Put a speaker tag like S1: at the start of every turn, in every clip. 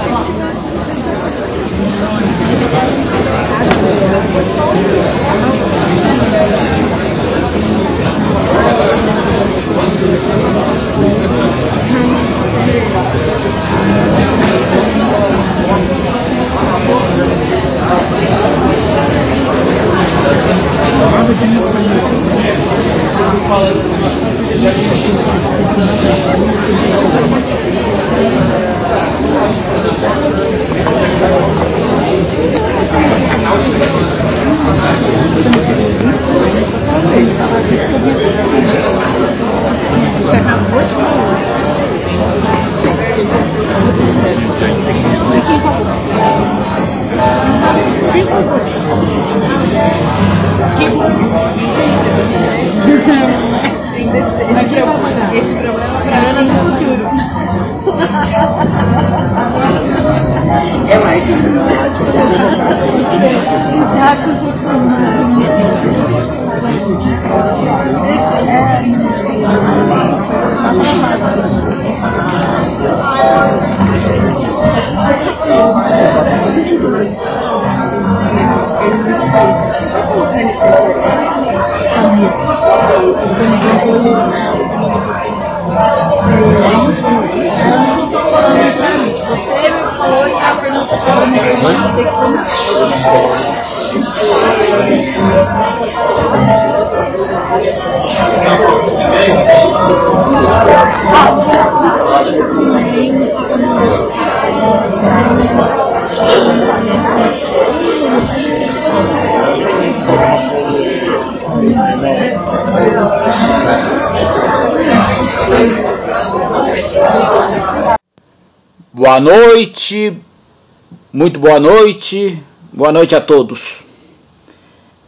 S1: Esse
S2: muito boa noite, boa noite a todos.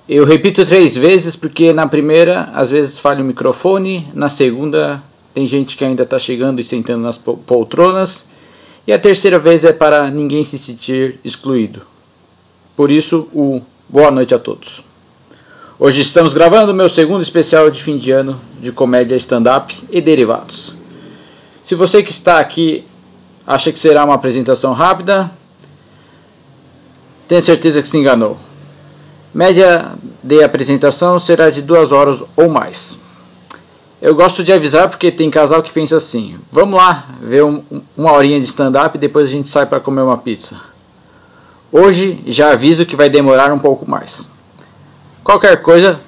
S2: Eu repito três vezes porque na primeira às vezes falha o microfone, na segunda tem gente que ainda está chegando e sentando nas po- poltronas, e a terceira vez é para ninguém se sentir excluído. Por isso, o boa noite a todos. Hoje estamos gravando meu segundo especial de fim de ano de comédia stand-up e derivados. Se você que está aqui acha que será uma apresentação rápida, tenha certeza que se enganou. Média de apresentação será de duas horas ou mais. Eu gosto de avisar porque tem casal que pensa assim: vamos lá ver um- uma horinha de stand-up e depois a gente sai para comer uma pizza. Hoje já aviso que vai demorar um pouco mais. Qualquer coisa,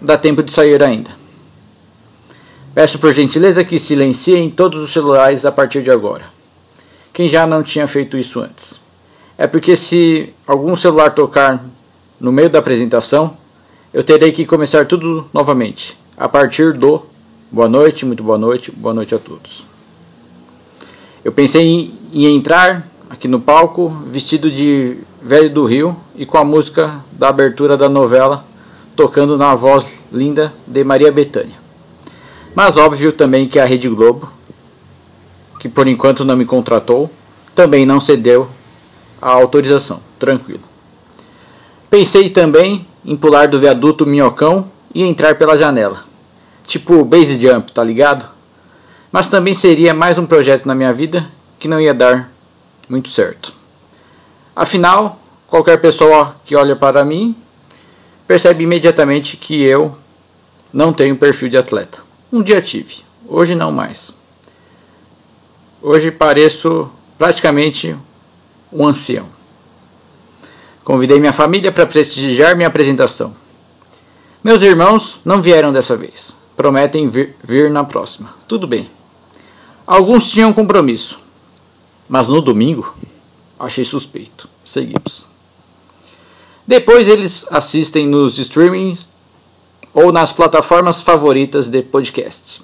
S2: dá tempo de sair ainda. Peço por gentileza que silenciem todos os celulares a partir de agora. Quem já não tinha feito isso antes. É porque se algum celular tocar no meio da apresentação, eu terei que começar tudo novamente, a partir do boa noite, muito boa noite, boa noite a todos. Eu pensei em, em entrar aqui no palco vestido de velho do Rio e com a música da abertura da novela tocando na voz linda de Maria Bethânia. Mas óbvio também que a Rede Globo, que por enquanto não me contratou, também não cedeu a autorização. Tranquilo. Pensei também em pular do viaduto Minhocão e entrar pela janela. Tipo base jump, tá ligado? Mas também seria mais um projeto na minha vida que não ia dar muito certo. Afinal, qualquer pessoa que olha para mim percebe imediatamente que eu não tenho perfil de atleta. Um dia tive, hoje não mais. Hoje pareço praticamente um ancião. Convidei minha família para prestigiar minha apresentação. Meus irmãos não vieram dessa vez. Prometem vir, vir na próxima. Tudo bem. Alguns tinham compromisso. Mas no domingo, achei suspeito. Seguimos. Depois eles assistem nos streamings ou nas plataformas favoritas de podcasts.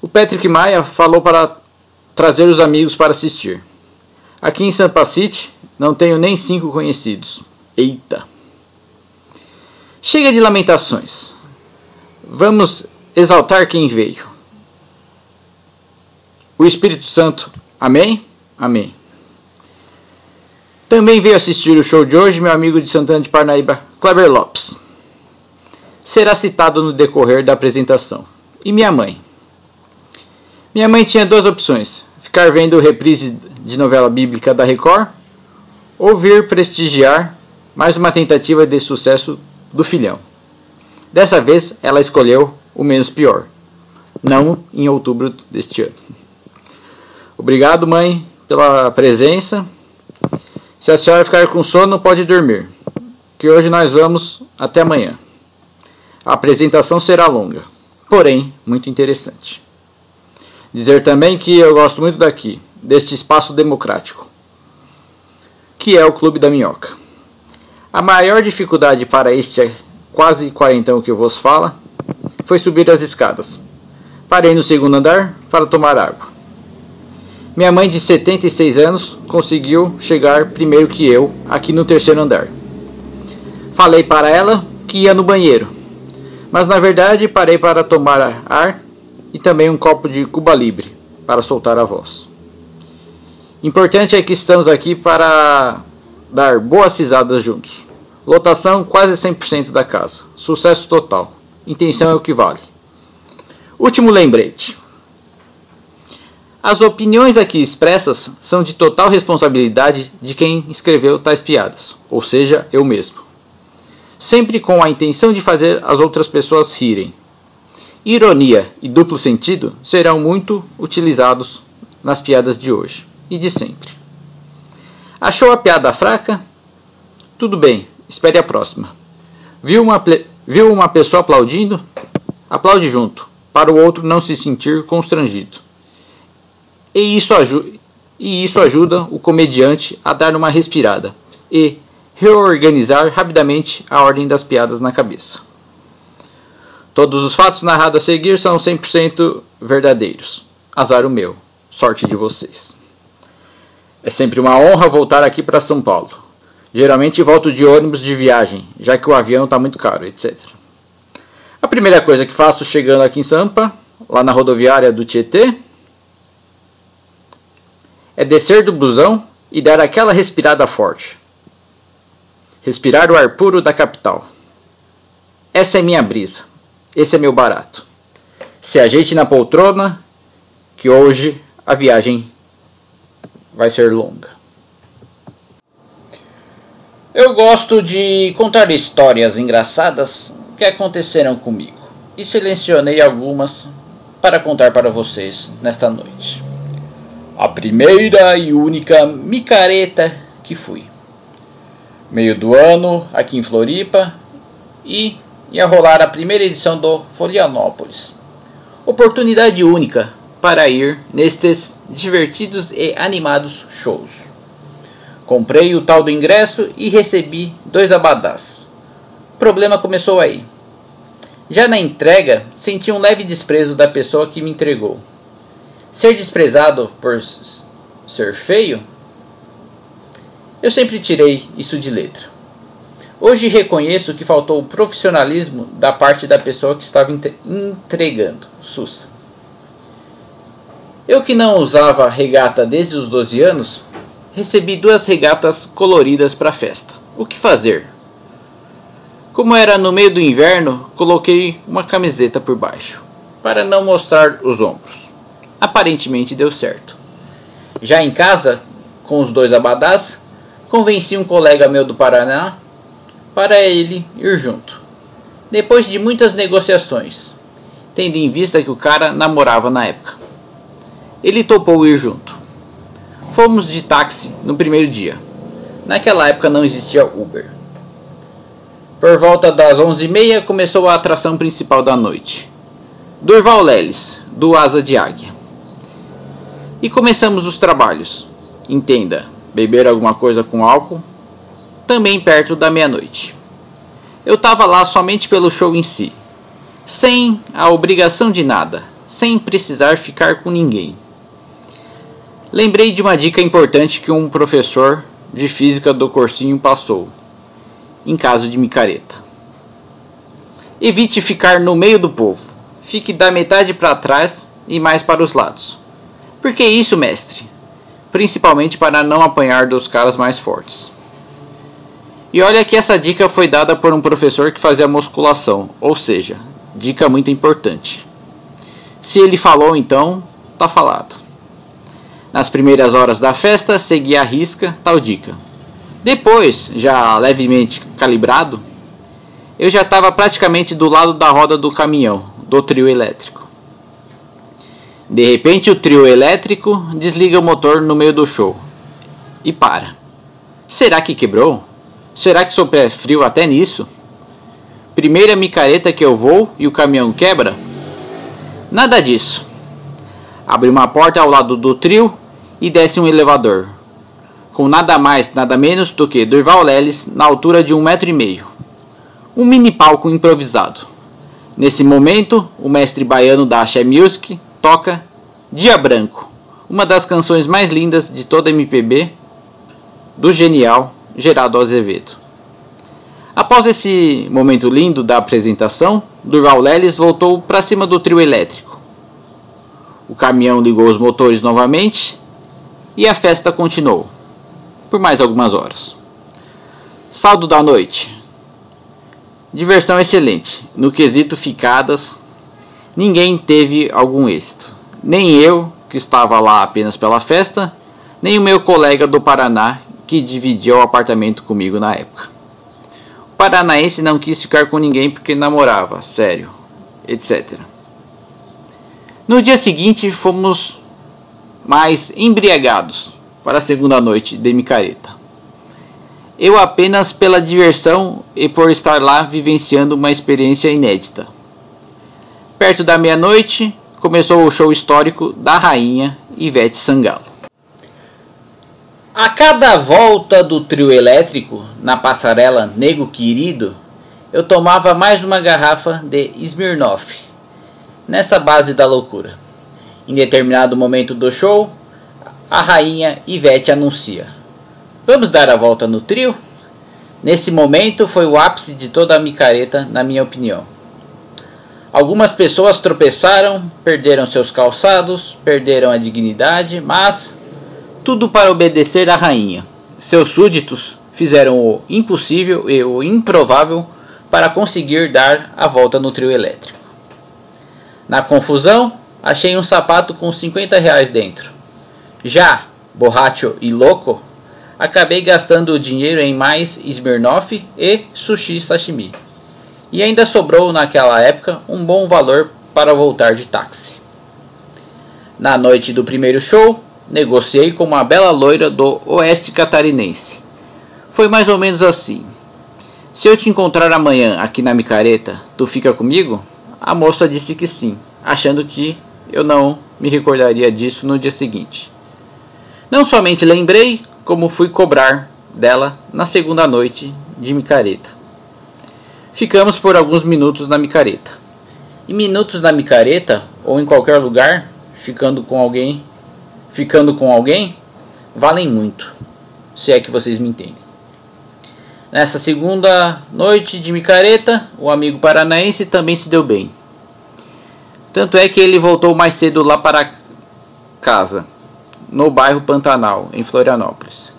S2: O Patrick Maia falou para trazer os amigos para assistir. Aqui em Sampa City não tenho nem cinco conhecidos. Eita! Chega de lamentações. Vamos exaltar quem veio. O Espírito Santo. Amém? Amém. Também veio assistir o show de hoje meu amigo de Santana de Parnaíba, Kleber Lopes. Será citado no decorrer da apresentação. E minha mãe? Minha mãe tinha duas opções: ficar vendo reprise de novela bíblica da Record ou vir prestigiar mais uma tentativa de sucesso do filhão. Dessa vez ela escolheu o menos pior, não em outubro deste ano. Obrigado, mãe, pela presença. Se a senhora ficar com sono, pode dormir, que hoje nós vamos até amanhã. A apresentação será longa, porém muito interessante. Dizer também que eu gosto muito daqui, deste espaço democrático, que é o Clube da Minhoca. A maior dificuldade para este quase quarentão que eu vos fala foi subir as escadas. Parei no segundo andar para tomar água. Minha mãe de 76 anos conseguiu chegar primeiro que eu aqui no terceiro andar. Falei para ela que ia no banheiro, mas na verdade parei para tomar ar e também um copo de Cuba Libre para soltar a voz. Importante é que estamos aqui para dar boas risadas juntos. Lotação quase 100% da casa. Sucesso total. Intenção é o que vale. Último lembrete. As opiniões aqui expressas são de total responsabilidade de quem escreveu tais piadas, ou seja, eu mesmo. Sempre com a intenção de fazer as outras pessoas rirem. Ironia e duplo sentido serão muito utilizados nas piadas de hoje e de sempre. Achou a piada fraca? Tudo bem, espere a próxima. Viu uma, viu uma pessoa aplaudindo? Aplaude junto, para o outro não se sentir constrangido. E isso, e isso ajuda o comediante a dar uma respirada e reorganizar rapidamente a ordem das piadas na cabeça. Todos os fatos narrados a seguir são 100% verdadeiros. Azar o meu. Sorte de vocês. É sempre uma honra voltar aqui para São Paulo. Geralmente volto de ônibus de viagem, já que o avião está muito caro, etc. A primeira coisa que faço chegando aqui em Sampa, lá na rodoviária do Tietê, é descer do busão e dar aquela respirada forte. Respirar o ar puro da capital. Essa é minha brisa. Esse é meu barato. Se ajeite na poltrona, que hoje a viagem vai ser longa. Eu gosto de contar histórias engraçadas que aconteceram comigo e selecionei algumas para contar para vocês nesta noite. A primeira e única micareta que fui. Meio do ano, aqui em Floripa, e ia rolar a primeira edição do Florianópolis. Oportunidade única para ir nestes divertidos e animados shows. Comprei o tal do ingresso e recebi dois abadás. O problema começou aí. Já na entrega, senti um leve desprezo da pessoa que me entregou. Ser desprezado por ser feio? Eu sempre tirei isso de letra. Hoje reconheço que faltou o profissionalismo da parte da pessoa que estava entregando. Sussa. Eu que não usava regata desde os 12 anos, recebi duas regatas coloridas para a festa. O que fazer? Como era no meio do inverno, coloquei uma camiseta por baixo, para não mostrar os ombros. Aparentemente deu certo. Já em casa, com os dois abadás, convenci um colega meu do Paraná para ele ir junto. Depois de muitas negociações, tendo em vista que o cara namorava na época. Ele topou ir junto. Fomos de táxi no primeiro dia. Naquela época não existia Uber. Por volta das 11h30 começou a atração principal da noite. Durval Leles, do Asa de Águia. E começamos os trabalhos. Entenda, beber alguma coisa com álcool, também perto da meia-noite. Eu estava lá somente pelo show em si, sem a obrigação de nada, sem precisar ficar com ninguém. Lembrei de uma dica importante que um professor de física do cursinho passou, em caso de micareta. Evite ficar no meio do povo. Fique da metade para trás e mais para os lados. Por que isso, mestre? Principalmente para não apanhar dos caras mais fortes. E olha que essa dica foi dada por um professor que fazia musculação, ou seja, dica muito importante. Se ele falou, então, tá falado. Nas primeiras horas da festa, segui a risca tal dica. Depois, já levemente calibrado, eu já estava praticamente do lado da roda do caminhão, do trio elétrico. De repente, o trio elétrico desliga o motor no meio do show e para. Será que quebrou? Será que sou pé frio até nisso? Primeira micareta que eu vou e o caminhão quebra? Nada disso. Abre uma porta ao lado do trio e desce um elevador, com nada mais, nada menos do que Durval Leles na altura de um metro e meio. Um mini palco improvisado. Nesse momento, o mestre baiano da Axé Music toca Dia Branco, uma das canções mais lindas de toda a MPB, do genial Geraldo Azevedo. Após esse momento lindo da apresentação, Durval Leles voltou para cima do trio elétrico. O caminhão ligou os motores novamente e a festa continuou por mais algumas horas. Saldo da noite. Diversão excelente. No quesito ficadas, ninguém teve algum êxito. Nem eu, que estava lá apenas pela festa, nem o meu colega do Paraná, que dividia o apartamento comigo na época. O paranaense não quis ficar com ninguém porque namorava, sério, etc. No dia seguinte fomos mais embriagados para a segunda noite de micareta. Eu apenas pela diversão e por estar lá vivenciando uma experiência inédita. Perto da meia-noite começou o show histórico da rainha Ivete Sangalo. A cada volta do trio elétrico na passarela Nego Querido, eu tomava mais uma garrafa de Smirnoff, nessa base da loucura. Em determinado momento do show, a rainha Ivete anuncia: Vamos dar a volta no trio? Nesse momento foi o ápice de toda a micareta, na minha opinião. Algumas pessoas tropeçaram, perderam seus calçados, perderam a dignidade, mas tudo para obedecer à rainha. Seus súditos fizeram o impossível e o improvável para conseguir dar a volta no trio elétrico. Na confusão, achei um sapato com 50 reais dentro. Já, borracho e louco, acabei gastando o dinheiro em mais Smirnoff e sushi sashimi. E ainda sobrou naquela época um bom valor para voltar de táxi. Na noite do primeiro show, negociei com uma bela loira do oeste catarinense. Foi mais ou menos assim. Se eu te encontrar amanhã aqui na micareta, tu fica comigo? A moça disse que sim, achando que eu não me recordaria disso no dia seguinte. Não somente lembrei, como fui cobrar dela na segunda noite de micareta. Ficamos por alguns minutos na micareta. E minutos na micareta, ou em qualquer lugar, ficando com alguém ficando com alguém valem muito, se é que vocês me entendem. Nessa segunda noite de micareta, o amigo paranaense também se deu bem. Tanto é que ele voltou mais cedo lá para casa, no bairro Pantanal, em Florianópolis.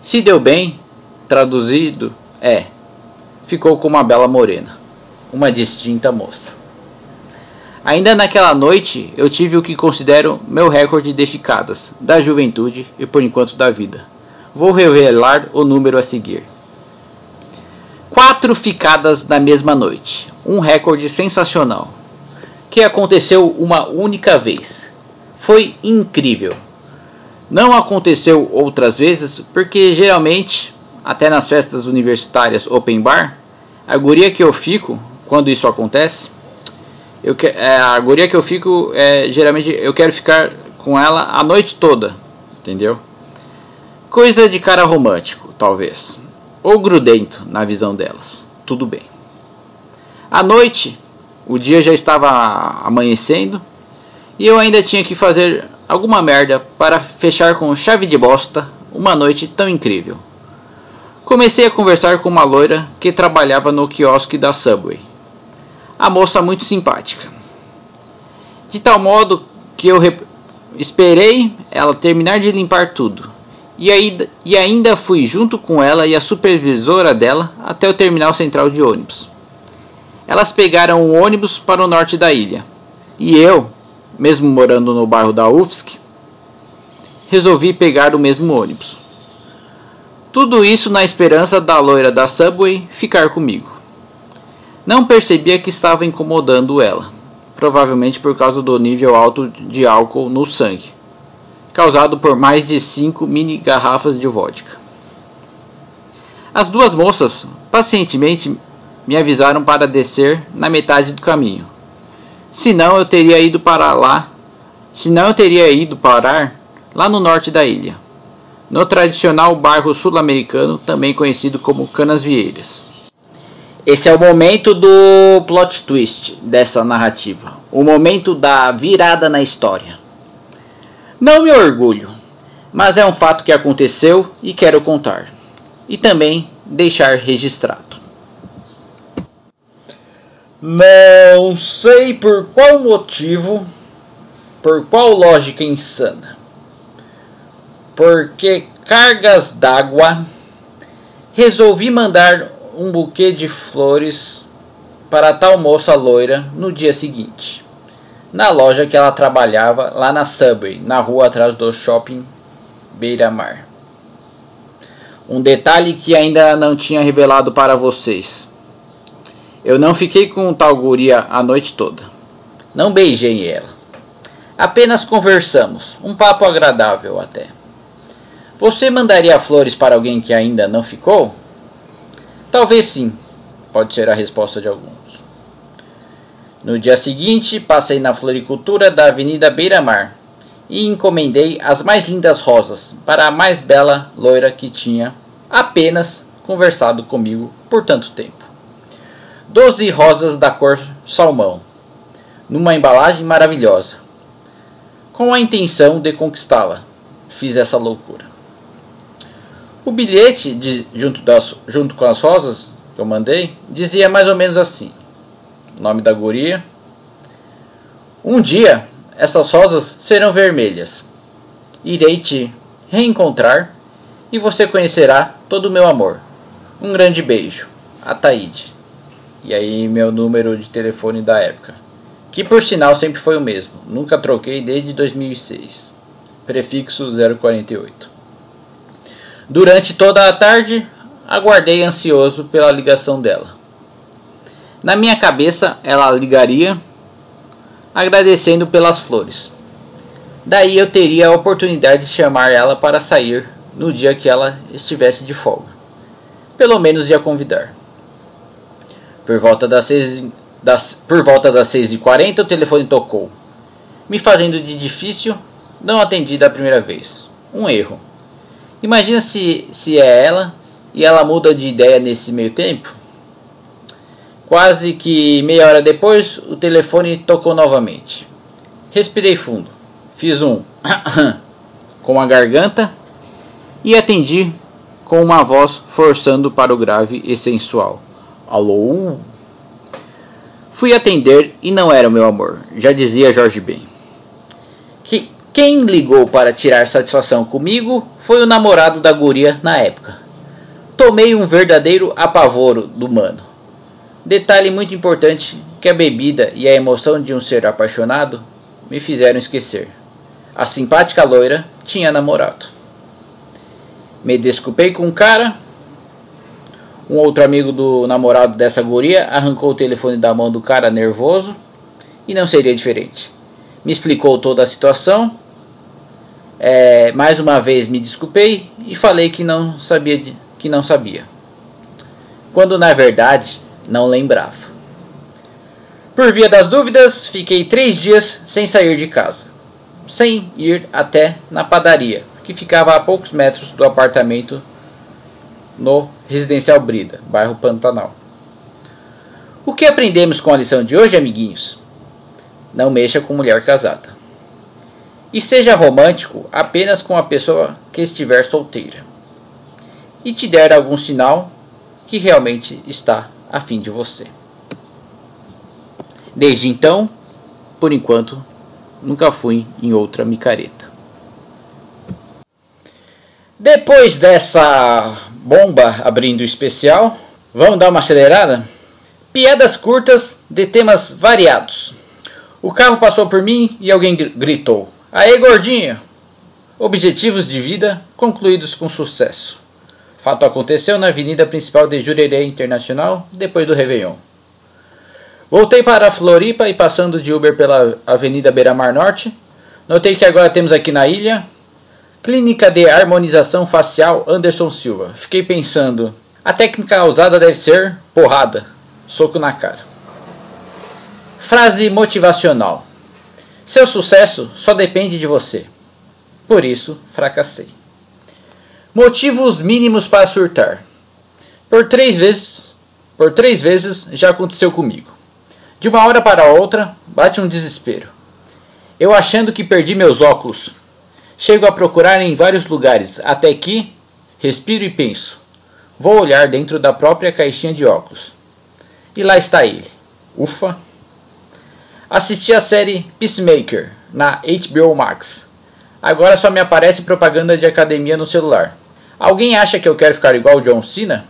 S2: Se deu bem, traduzido, é, ficou com uma bela morena, uma distinta moça. Ainda naquela noite, eu tive o que considero meu recorde de ficadas, da juventude e por enquanto da vida. Vou revelar o número a seguir. Quatro ficadas na mesma noite, um recorde sensacional, que aconteceu uma única vez. Foi incrível. Não aconteceu outras vezes porque geralmente, até nas festas universitárias open bar, a guria que eu fico quando isso acontece eu que, é, a guria que eu fico, é, geralmente eu quero ficar com ela a noite toda, entendeu? Coisa de cara romântico, talvez. Ou grudento na visão delas. Tudo bem. À noite, o dia já estava amanhecendo e eu ainda tinha que fazer alguma merda para fechar com chave de bosta uma noite tão incrível. Comecei a conversar com uma loira que trabalhava no quiosque da Subway a moça muito simpática. De tal modo que eu esperei ela terminar de limpar tudo. E, aí, e ainda fui junto com ela e a supervisora dela até o terminal central de ônibus. Elas pegaram o ônibus para o norte da ilha. E eu, mesmo morando no bairro da UFSC, resolvi pegar o mesmo ônibus. Tudo isso na esperança da loira da Subway ficar comigo. Não percebia que estava incomodando ela, provavelmente por causa do nível alto de álcool no sangue, causado por mais de cinco mini garrafas de vodka. As duas moças pacientemente me avisaram para descer na metade do caminho. Senão eu teria ido para lá, senão eu teria ido parar lá no norte da ilha, no tradicional bairro sul-americano, também conhecido como Canasvieiras. Esse é o momento do plot twist dessa narrativa, o momento da virada na história. Não me orgulho, mas é um fato que aconteceu e quero contar, e também deixar registrado. Não sei por qual motivo, por qual lógica insana, porque cargas d'água, resolvi mandar um buquê de flores para tal moça loira no dia seguinte, na loja que ela trabalhava lá na Subway, na rua atrás do shopping Beira Mar. Um detalhe que ainda não tinha revelado para vocês. Eu não fiquei com tal guria a noite toda. Não beijei ela. Apenas conversamos, um papo agradável até. Você mandaria flores para alguém que ainda não ficou? Talvez sim, pode ser a resposta de alguns. No dia seguinte, passei na floricultura da Avenida Beira Mar e encomendei as mais lindas rosas para a mais bela loira que tinha apenas conversado comigo por tanto tempo. Doze rosas da cor salmão, numa embalagem maravilhosa, com a intenção de conquistá-la. Fiz essa loucura. O bilhete, de, junto, das, junto com as rosas que eu mandei, dizia mais ou menos assim: nome da guria. Um dia essas rosas serão vermelhas. Irei te reencontrar e você conhecerá todo o meu amor. Um grande beijo. Ataíde. E aí meu número de telefone da época. Que por sinal sempre foi o mesmo. Nunca troquei desde 2006. Prefixo 048. Durante toda a tarde, aguardei ansioso pela ligação dela. Na minha cabeça, ela ligaria, agradecendo pelas flores. Daí eu teria a oportunidade de chamar ela para sair no dia que ela estivesse de folga. Pelo menos ia convidar. Por volta das seis, das, por volta das 6h40 o telefone tocou, me fazendo de difícil, não atendi da primeira vez. Um erro. Imagina se, se é ela e ela muda de ideia nesse meio tempo. Quase que meia hora depois, o telefone tocou novamente. Respirei fundo, fiz um com a garganta e atendi com uma voz forçando para o grave e sensual. Alô? Fui atender e não era o meu amor, já dizia Jorge Ben. Que quem ligou para tirar satisfação comigo foi o namorado da guria na época. Tomei um verdadeiro apavoro do mano. Detalhe muito importante que a bebida e a emoção de um ser apaixonado me fizeram esquecer. A simpática loira tinha namorado. Me desculpei com o cara. Um outro amigo do namorado dessa guria arrancou o telefone da mão do cara nervoso e não seria diferente. Me explicou toda a situação é, mais uma vez me desculpei e falei que não sabia de, que não sabia, quando na verdade não lembrava. Por via das dúvidas, fiquei três dias sem sair de casa, sem ir até na padaria, que ficava a poucos metros do apartamento no Residencial Brida, bairro Pantanal. O que aprendemos com a lição de hoje, amiguinhos? Não mexa com mulher casada. E seja romântico apenas com a pessoa que estiver solteira e te der algum sinal que realmente está afim de você. Desde então, por enquanto, nunca fui em outra micareta. Depois dessa bomba abrindo especial, vamos dar uma acelerada? Piadas curtas de temas variados. O carro passou por mim e alguém gritou: Aê, gordinho! Objetivos de vida concluídos com sucesso. Fato aconteceu na avenida principal de Jurerê Internacional depois do Réveillon. Voltei para a Floripa e passando de Uber pela Avenida Beira Mar Norte, notei que agora temos aqui na ilha Clínica de Harmonização Facial Anderson Silva. Fiquei pensando, a técnica usada deve ser porrada, soco na cara. Frase motivacional. Seu sucesso só depende de você. Por isso, fracassei. Motivos mínimos para surtar. Por três vezes, por três vezes já aconteceu comigo. De uma hora para outra, bate um desespero. Eu achando que perdi meus óculos. Chego a procurar em vários lugares, até que respiro e penso. Vou olhar dentro da própria caixinha de óculos. E lá está ele. Ufa! Assisti a série Peacemaker na HBO Max. Agora só me aparece propaganda de academia no celular. Alguém acha que eu quero ficar igual John Cena?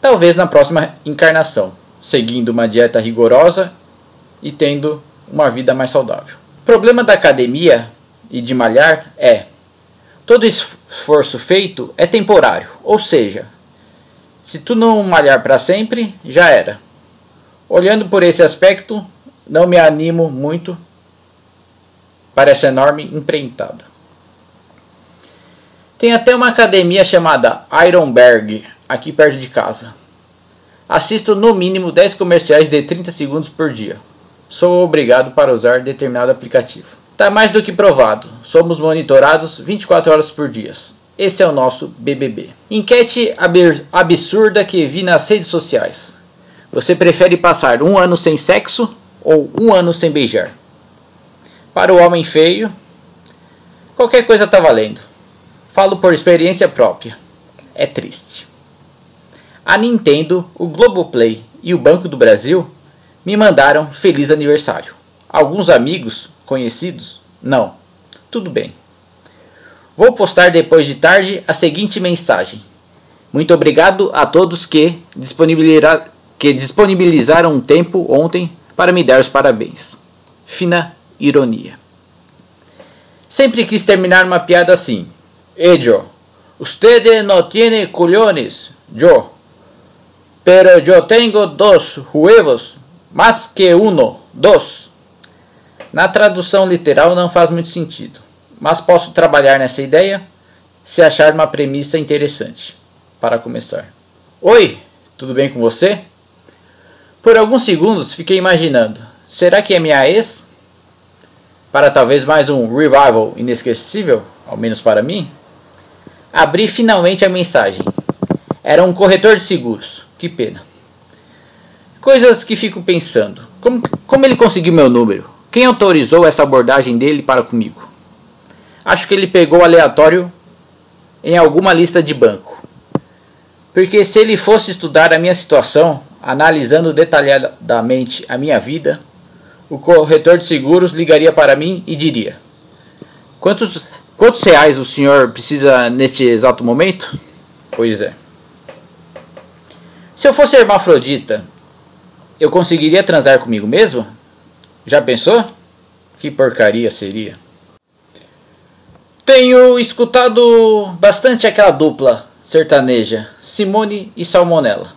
S2: Talvez na próxima encarnação, seguindo uma dieta rigorosa e tendo uma vida mais saudável. O problema da academia e de malhar é todo esforço feito é temporário, ou seja, se tu não malhar para sempre, já era. Olhando por esse aspecto, não me animo muito para essa enorme empreitada. Tem até uma academia chamada Ironberg aqui perto de casa. Assisto no mínimo 10 comerciais de 30 segundos por dia sou obrigado para usar determinado aplicativo. Está mais do que provado. Somos monitorados 24 horas por dia. Esse é o nosso BBB. Enquete absurda que vi nas redes sociais. Você prefere passar um ano sem sexo ou um ano sem beijar? Para o homem feio, qualquer coisa está valendo. Falo por experiência própria. É triste. A Nintendo, o Globoplay e o Banco do Brasil me mandaram feliz aniversário. Alguns amigos conhecidos? Não. Tudo bem. Vou postar depois de tarde a seguinte mensagem. Muito obrigado a todos que, disponibilizar, que disponibilizaram um tempo ontem para me dar os parabéns. Fina ironia. Sempre quis terminar uma piada assim. E Joe, usted no tiene culhones, Joe. Pero yo tengo dos huevos mas que uno, dos. Na tradução literal não faz muito sentido, mas posso trabalhar nessa ideia se achar uma premissa interessante. Para começar. Oi, tudo bem com você? Por alguns segundos fiquei imaginando: será que é minha ex? Para talvez mais um revival inesquecível, ao menos para mim? Abri finalmente a mensagem. Era um corretor de seguros. Que pena. Coisas que fico pensando. Como, como ele conseguiu meu número? Quem autorizou essa abordagem dele para comigo? Acho que ele pegou aleatório em alguma lista de banco. Porque se ele fosse estudar a minha situação, analisando detalhadamente a minha vida, o corretor de seguros ligaria para mim e diria: Quantos, quantos reais o senhor precisa neste exato momento? Pois é. Se eu fosse hermafrodita eu conseguiria transar comigo mesmo? Já pensou? Que porcaria seria. Tenho escutado bastante aquela dupla sertaneja, Simone e Salmonella.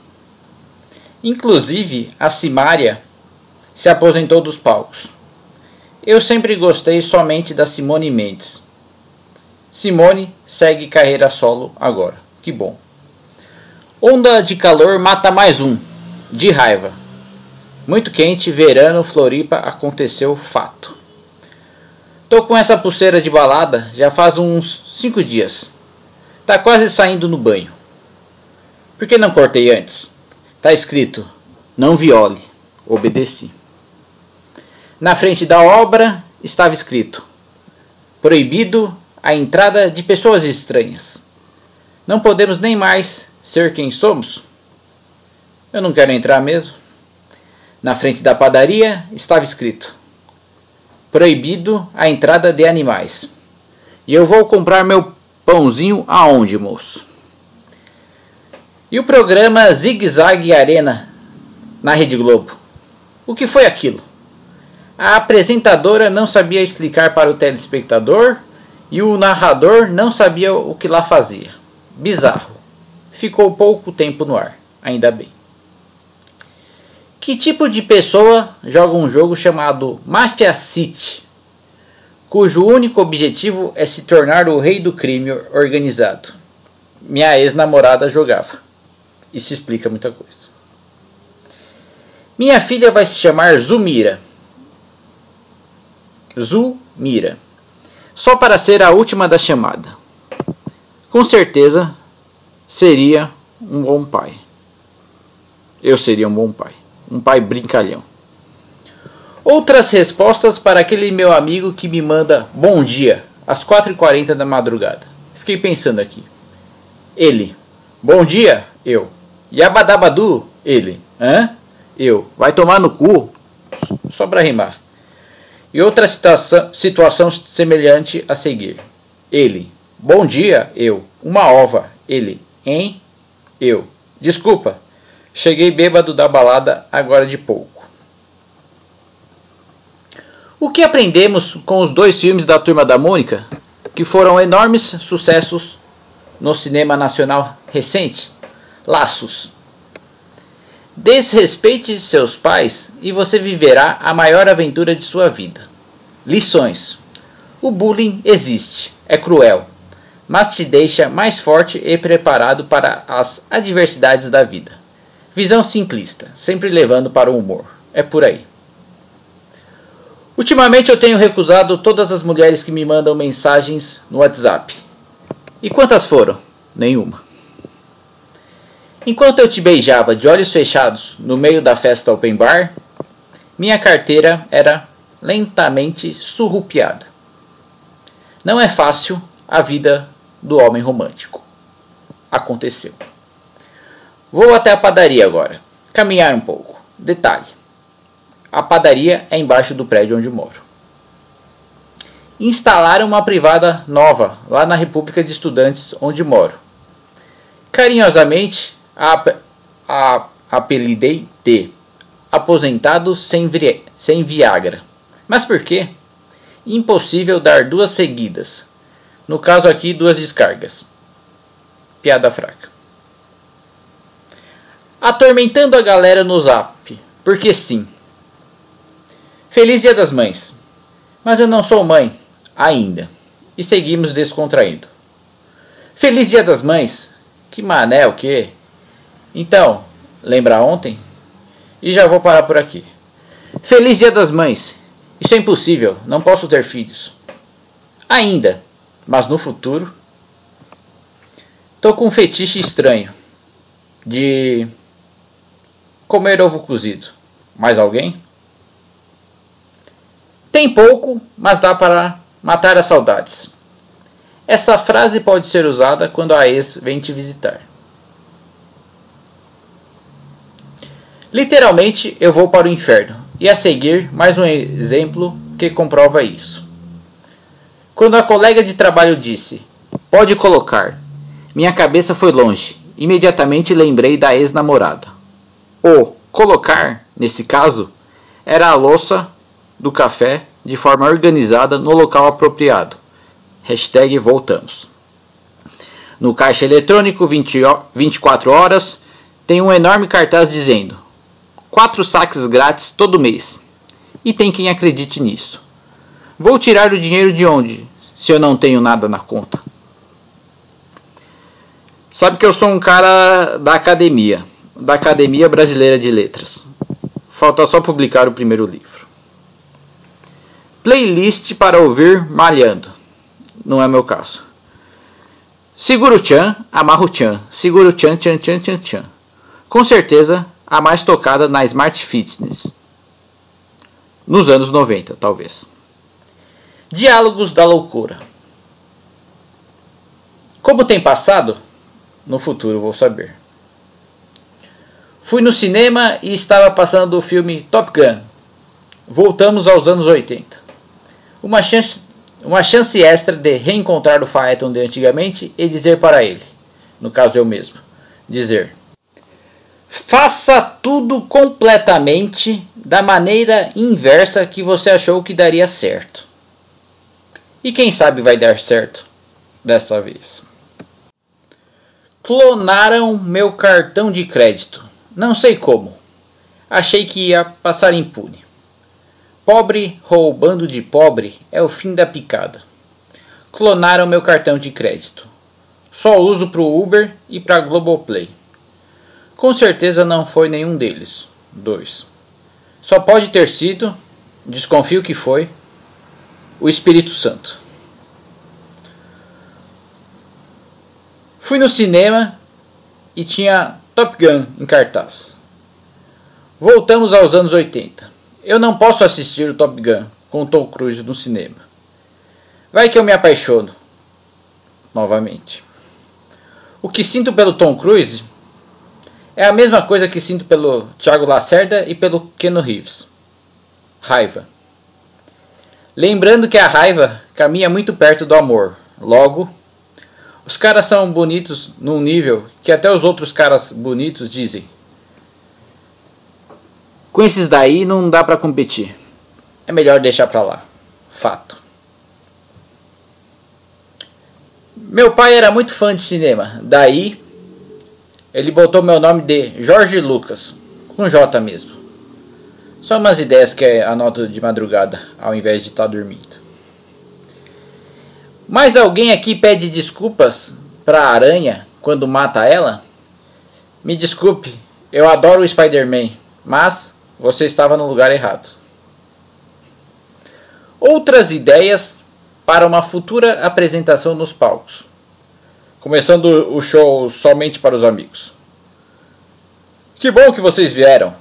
S2: Inclusive, a Simária se aposentou dos palcos. Eu sempre gostei somente da Simone Mendes. Simone segue carreira solo agora. Que bom. Onda de calor mata mais um, de raiva. Muito quente, verano, Floripa, aconteceu fato. Tô com essa pulseira de balada já faz uns 5 dias. Tá quase saindo no banho. Por que não cortei antes? Tá escrito: Não viole. Obedeci. Na frente da obra estava escrito: Proibido a entrada de pessoas estranhas. Não podemos nem mais ser quem somos. Eu não quero entrar mesmo. Na frente da padaria estava escrito: Proibido a entrada de animais. E eu vou comprar meu pãozinho aonde, moço? E o programa Zig Zag Arena na Rede Globo. O que foi aquilo? A apresentadora não sabia explicar para o telespectador E o narrador não sabia o que lá fazia. Bizarro. Ficou pouco tempo no ar, ainda bem. Que tipo de pessoa joga um jogo chamado Mafia City, cujo único objetivo é se tornar o rei do crime organizado? Minha ex-namorada jogava. Isso explica muita coisa. Minha filha vai se chamar Zumira. Zumira. Só para ser a última da chamada. Com certeza seria um bom pai. Eu seria um bom pai. Um pai brincalhão. Outras respostas para aquele meu amigo que me manda bom dia às 4h40 da madrugada. Fiquei pensando aqui. Ele. Bom dia. Eu. Yabadabadu. Ele. Hã? Eu. Vai tomar no cu. Só para rimar. E outra situação, situação semelhante a seguir. Ele. Bom dia. Eu. Uma ova. Ele. Hein? Eu. Desculpa. Cheguei bêbado da balada agora de pouco. O que aprendemos com os dois filmes da Turma da Mônica, que foram enormes sucessos no cinema nacional recente? Laços. Desrespeite seus pais e você viverá a maior aventura de sua vida. Lições: O bullying existe, é cruel, mas te deixa mais forte e preparado para as adversidades da vida. Visão simplista, sempre levando para o humor. É por aí. Ultimamente eu tenho recusado todas as mulheres que me mandam mensagens no WhatsApp. E quantas foram? Nenhuma. Enquanto eu te beijava de olhos fechados no meio da festa open bar, minha carteira era lentamente surrupiada. Não é fácil a vida do homem romântico. Aconteceu. Vou até a padaria agora. Caminhar um pouco. Detalhe: a padaria é embaixo do prédio onde moro. Instalaram uma privada nova lá na República de Estudantes onde moro. Carinhosamente a, a, apelidei de aposentado sem, sem Viagra. Mas por quê? Impossível dar duas seguidas. No caso aqui, duas descargas. Piada fraca. Atormentando a galera no zap. Porque sim. Feliz Dia das Mães. Mas eu não sou mãe, ainda. E seguimos descontraindo. Feliz Dia das Mães? Que mané o quê? Então, lembra ontem? E já vou parar por aqui. Feliz Dia das Mães. Isso é impossível, não posso ter filhos. Ainda, mas no futuro. Tô com um fetiche estranho de comer ovo cozido. Mais alguém? Tem pouco, mas dá para matar as saudades. Essa frase pode ser usada quando a ex vem te visitar. Literalmente, eu vou para o inferno. E a seguir, mais um exemplo que comprova isso. Quando a colega de trabalho disse: Pode colocar, minha cabeça foi longe. Imediatamente lembrei da ex-namorada. O colocar, nesse caso, era a louça do café de forma organizada no local apropriado. Hashtag voltamos. No caixa eletrônico 20, 24 horas tem um enorme cartaz dizendo 4 saques grátis todo mês. E tem quem acredite nisso. Vou tirar o dinheiro de onde, se eu não tenho nada na conta? Sabe que eu sou um cara da academia, da Academia Brasileira de Letras. Falta só publicar o primeiro livro. Playlist para ouvir malhando. Não é meu caso. Segura o chan, amarra o chan. Segura o chan, chan, chan, chan, chan. Com certeza, a mais tocada na Smart Fitness. Nos anos 90, talvez. Diálogos da loucura. Como tem passado? No futuro vou saber. Fui no cinema e estava passando o filme Top Gun. Voltamos aos anos 80 uma chance, uma chance extra de reencontrar o Phaeton de antigamente e dizer para ele, no caso eu mesmo, dizer: Faça tudo completamente da maneira inversa que você achou que daria certo. E quem sabe vai dar certo dessa vez. Clonaram meu cartão de crédito. Não sei como. Achei que ia passar impune. Pobre roubando de pobre é o fim da picada. Clonaram meu cartão de crédito. Só uso para o Uber e para Globoplay. Com certeza não foi nenhum deles. 2. Só pode ter sido, desconfio que foi, o Espírito Santo. Fui no cinema e tinha Top Gun em cartaz. Voltamos aos anos 80. Eu não posso assistir o Top Gun com Tom Cruise no cinema. Vai que eu me apaixono novamente. O que sinto pelo Tom Cruise é a mesma coisa que sinto pelo Thiago Lacerda e pelo Keno Reeves. Raiva. Lembrando que a raiva caminha muito perto do amor. Logo, os caras são bonitos num nível que até os outros caras bonitos dizem. Com esses daí não dá para competir. É melhor deixar pra lá. Fato. Meu pai era muito fã de cinema. Daí ele botou meu nome de Jorge Lucas, com J mesmo. Só umas ideias que anoto de madrugada, ao invés de estar tá dormindo. Mas alguém aqui pede desculpas para a aranha quando mata ela? Me desculpe, eu adoro o Spider-Man, mas você estava no lugar errado. Outras ideias para uma futura apresentação nos palcos. Começando o show somente para os amigos. Que bom que vocês vieram.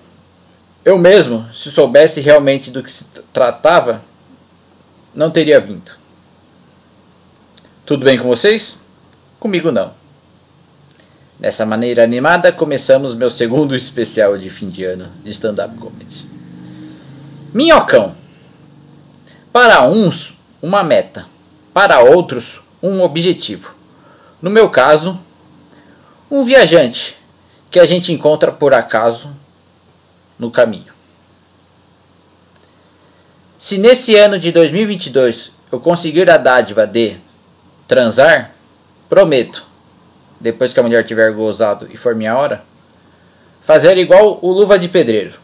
S2: Eu mesmo, se soubesse realmente do que se tratava, não teria vindo. Tudo bem com vocês? Comigo não. Dessa maneira animada, começamos meu segundo especial de fim de ano de stand-up comedy. Minhocão. Para uns, uma meta. Para outros, um objetivo. No meu caso, um viajante que a gente encontra por acaso no caminho. Se nesse ano de 2022 eu conseguir a dádiva de transar, prometo, depois que a mulher tiver gozado e for minha hora, fazer igual o luva de pedreiro.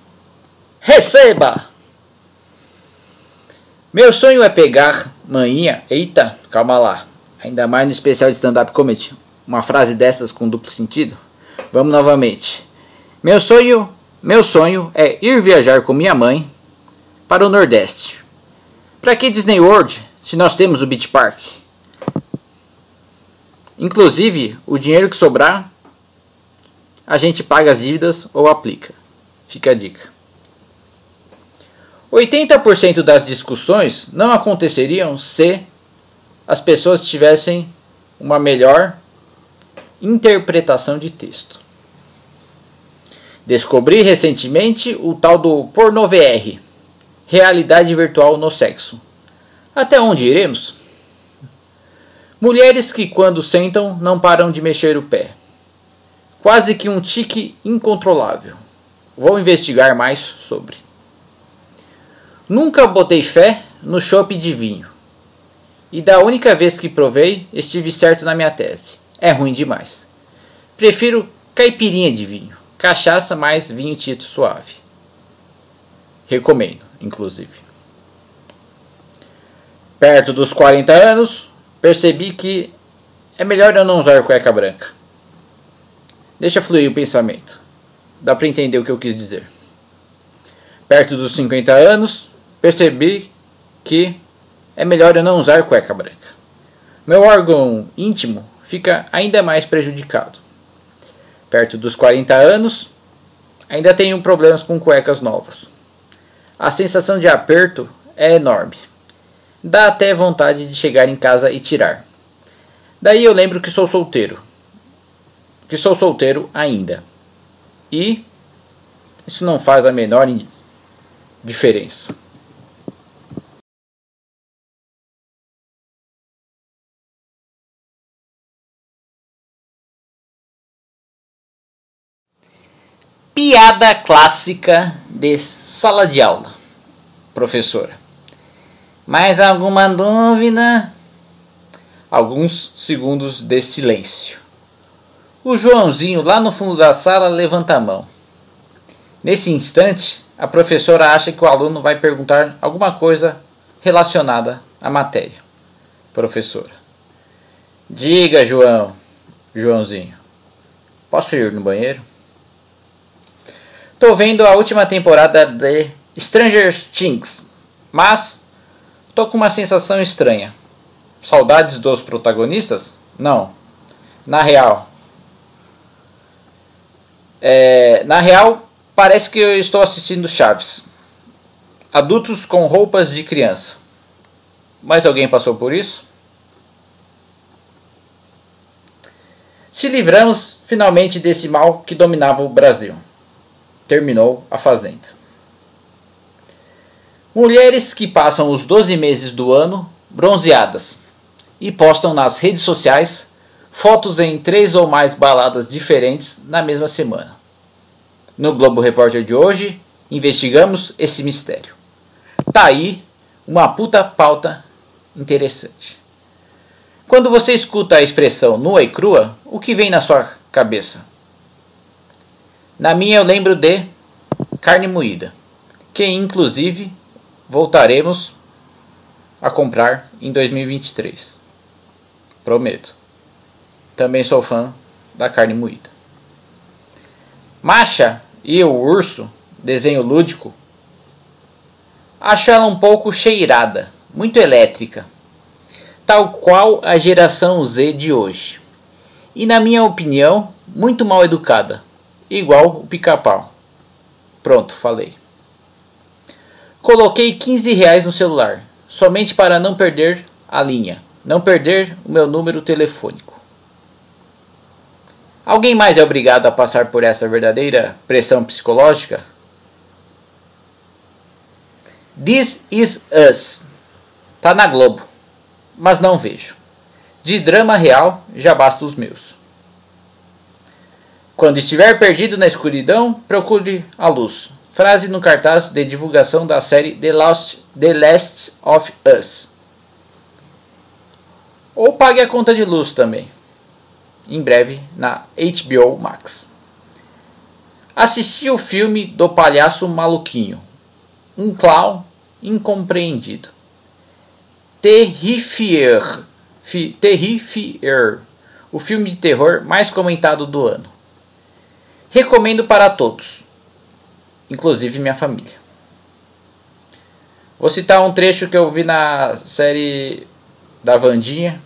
S2: Receba! Meu sonho é pegar manhinha. Eita, calma lá. Ainda mais no especial de stand-up comedy. Uma frase dessas com duplo sentido. Vamos novamente. Meu sonho, meu sonho é ir viajar com minha mãe para o Nordeste. Para que Disney World se nós temos o Beach Park? Inclusive, o dinheiro que sobrar, a gente paga as dívidas ou aplica. Fica a dica. 80% das discussões não aconteceriam se as pessoas tivessem uma melhor interpretação de texto. Descobri recentemente o tal do porno VR, realidade virtual no sexo. Até onde iremos? Mulheres que, quando sentam, não param de mexer o pé. Quase que um tique incontrolável. Vou investigar mais sobre. Nunca botei fé no chope de vinho. E da única vez que provei, estive certo na minha tese. É ruim demais. Prefiro caipirinha de vinho. Cachaça mais vinho tinto suave. Recomendo, inclusive. Perto dos 40 anos, percebi que é melhor eu não usar cueca branca. Deixa fluir o pensamento. Dá para entender o que eu quis dizer. Perto dos 50 anos, percebi que é melhor eu não usar cueca branca. Meu órgão íntimo fica ainda mais prejudicado. Perto dos 40 anos, ainda tenho problemas com cuecas novas. A sensação de aperto é enorme. Dá até vontade de chegar em casa e tirar. Daí eu lembro que sou solteiro. Que sou solteiro ainda. E isso não faz a menor diferença. Piada clássica de sala de aula, professora. Mais alguma dúvida? Alguns segundos de silêncio. O Joãozinho, lá no fundo da sala, levanta a mão. Nesse instante, a professora acha que o aluno vai perguntar alguma coisa relacionada à matéria. Professora. Diga, João. Joãozinho. Posso ir no banheiro? Tô vendo a última temporada de Stranger Things, mas tô com uma sensação estranha. Saudades dos protagonistas? Não. Na real. É, na real, parece que eu estou assistindo Chaves. Adultos com roupas de criança. Mais alguém passou por isso? Se livramos finalmente desse mal que dominava o Brasil. Terminou a Fazenda. Mulheres que passam os 12 meses do ano bronzeadas e postam nas redes sociais fotos em três ou mais baladas diferentes na mesma semana. No Globo Repórter de hoje, investigamos esse mistério. Tá aí uma puta pauta interessante. Quando você escuta a expressão nua e crua, o que vem na sua cabeça? Na minha eu lembro de carne moída, que inclusive voltaremos a comprar em 2023. Prometo. Também sou fã da carne moída. Macha e o urso, desenho lúdico, acho ela um pouco cheirada, muito elétrica, tal qual a geração Z de hoje. E na minha opinião, muito mal educada, igual o pica-pau. Pronto, falei. Coloquei 15 reais no celular, somente para não perder a linha, não perder o meu número telefônico. Alguém mais é obrigado a passar por essa verdadeira pressão psicológica? This is Us. Tá na Globo, mas não vejo. De drama real, já basta os meus. Quando estiver perdido na escuridão, procure a luz. Frase no cartaz de divulgação da série The, Lost, The Last of Us. Ou pague a conta de luz também. Em breve na HBO Max. Assisti o filme do palhaço maluquinho. Um clown incompreendido. Terrifier. Terrifier. O filme de terror mais comentado do ano. Recomendo para todos inclusive minha família. Vou citar um trecho que eu vi na série da Vandinha,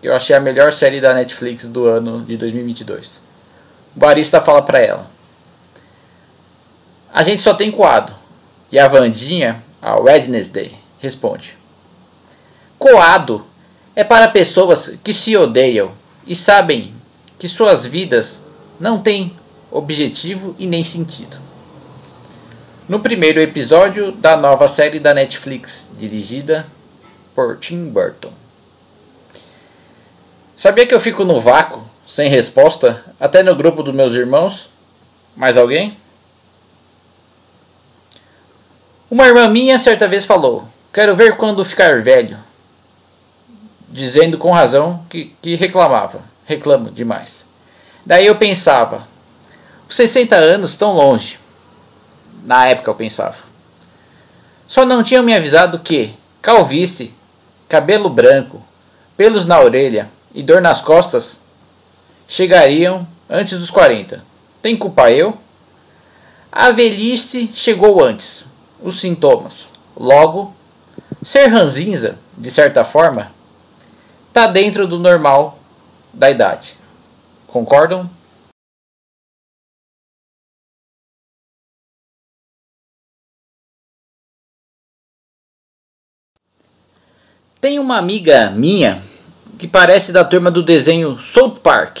S2: que eu achei a melhor série da Netflix do ano de 2022. O barista fala para ela: A gente só tem coado. E a Vandinha, a Wednesday, responde: Coado é para pessoas que se odeiam e sabem que suas vidas não têm objetivo e nem sentido no primeiro episódio da nova série da Netflix, dirigida por Tim Burton. Sabia que eu fico no vácuo, sem resposta, até no grupo dos meus irmãos? Mais alguém? Uma irmã minha certa vez falou: Quero ver quando ficar velho. Dizendo com razão que, que reclamava. Reclamo demais. Daí eu pensava: os 60 anos estão longe. Na época eu pensava. Só não tinham me avisado que calvície, cabelo branco, pelos na orelha e dor nas costas chegariam antes dos 40. Tem culpa eu? A velhice chegou antes. Os sintomas. Logo, ser ranzinza, de certa forma, está dentro do normal da idade. Concordam? Tem uma amiga minha que parece da turma do desenho South Park.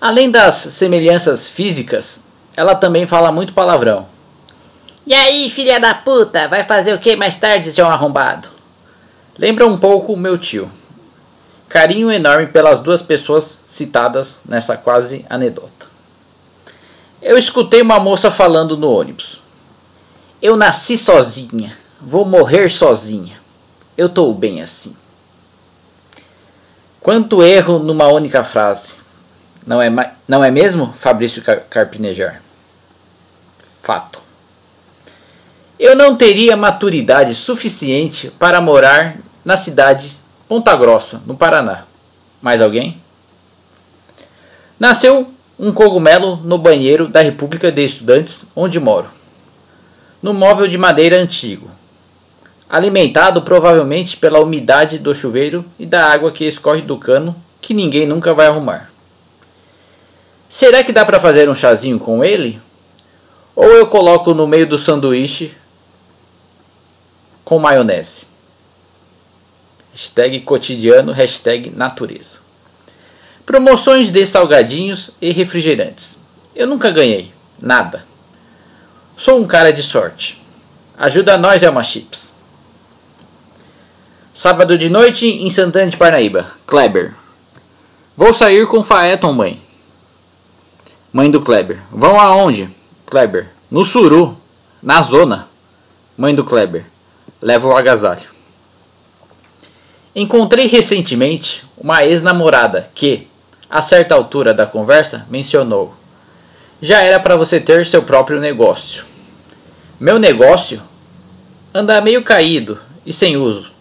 S2: Além das semelhanças físicas, ela também fala muito palavrão.
S3: E aí, filha da puta, vai fazer o que mais tarde, seu arrombado?
S2: Lembra um pouco o meu tio. Carinho enorme pelas duas pessoas citadas nessa quase anedota. Eu escutei uma moça falando no ônibus. Eu nasci sozinha, vou morrer sozinha.
S3: Eu estou bem assim. Quanto erro numa única frase. Não é, não é mesmo, Fabrício Carpinejar? Fato. Eu não teria maturidade suficiente para morar na cidade Ponta Grossa, no Paraná. Mais alguém? Nasceu um cogumelo no banheiro da República de Estudantes, onde moro. No móvel de madeira antigo. Alimentado provavelmente pela umidade do chuveiro e da água que escorre do cano, que ninguém nunca vai arrumar. Será que dá para fazer um chazinho com ele? Ou eu coloco no meio do sanduíche com maionese? Hashtag cotidiano, hashtag natureza. Promoções de salgadinhos e refrigerantes. Eu nunca ganhei. Nada. Sou um cara de sorte. Ajuda nós, Elma Chips. Sábado de noite em Santana de Parnaíba. Kleber. Vou sair com Faeton, mãe. Mãe do Kleber. Vão aonde? Kleber. No Suru. Na zona. Mãe do Kleber. Leva o agasalho. Encontrei recentemente uma ex-namorada que, a certa altura da conversa, mencionou: Já era para você ter seu próprio negócio. Meu negócio anda meio caído e sem uso,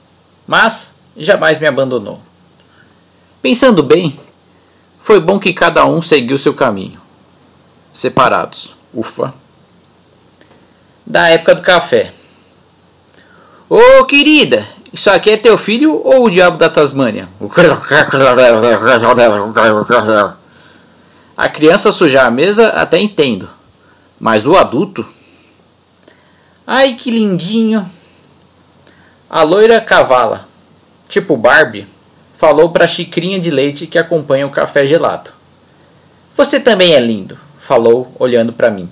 S3: mas jamais me abandonou. Pensando bem, foi bom que cada um seguiu seu caminho. Separados. Ufa. Da época do café. Ô oh, querida, isso aqui é teu filho ou o diabo da Tasmânia? A criança sujar a mesa até entendo, mas o adulto? Ai que lindinho! A loira cavala, tipo Barbie, falou para a xicrinha de leite que acompanha o café gelado. Você também é lindo, falou olhando para mim.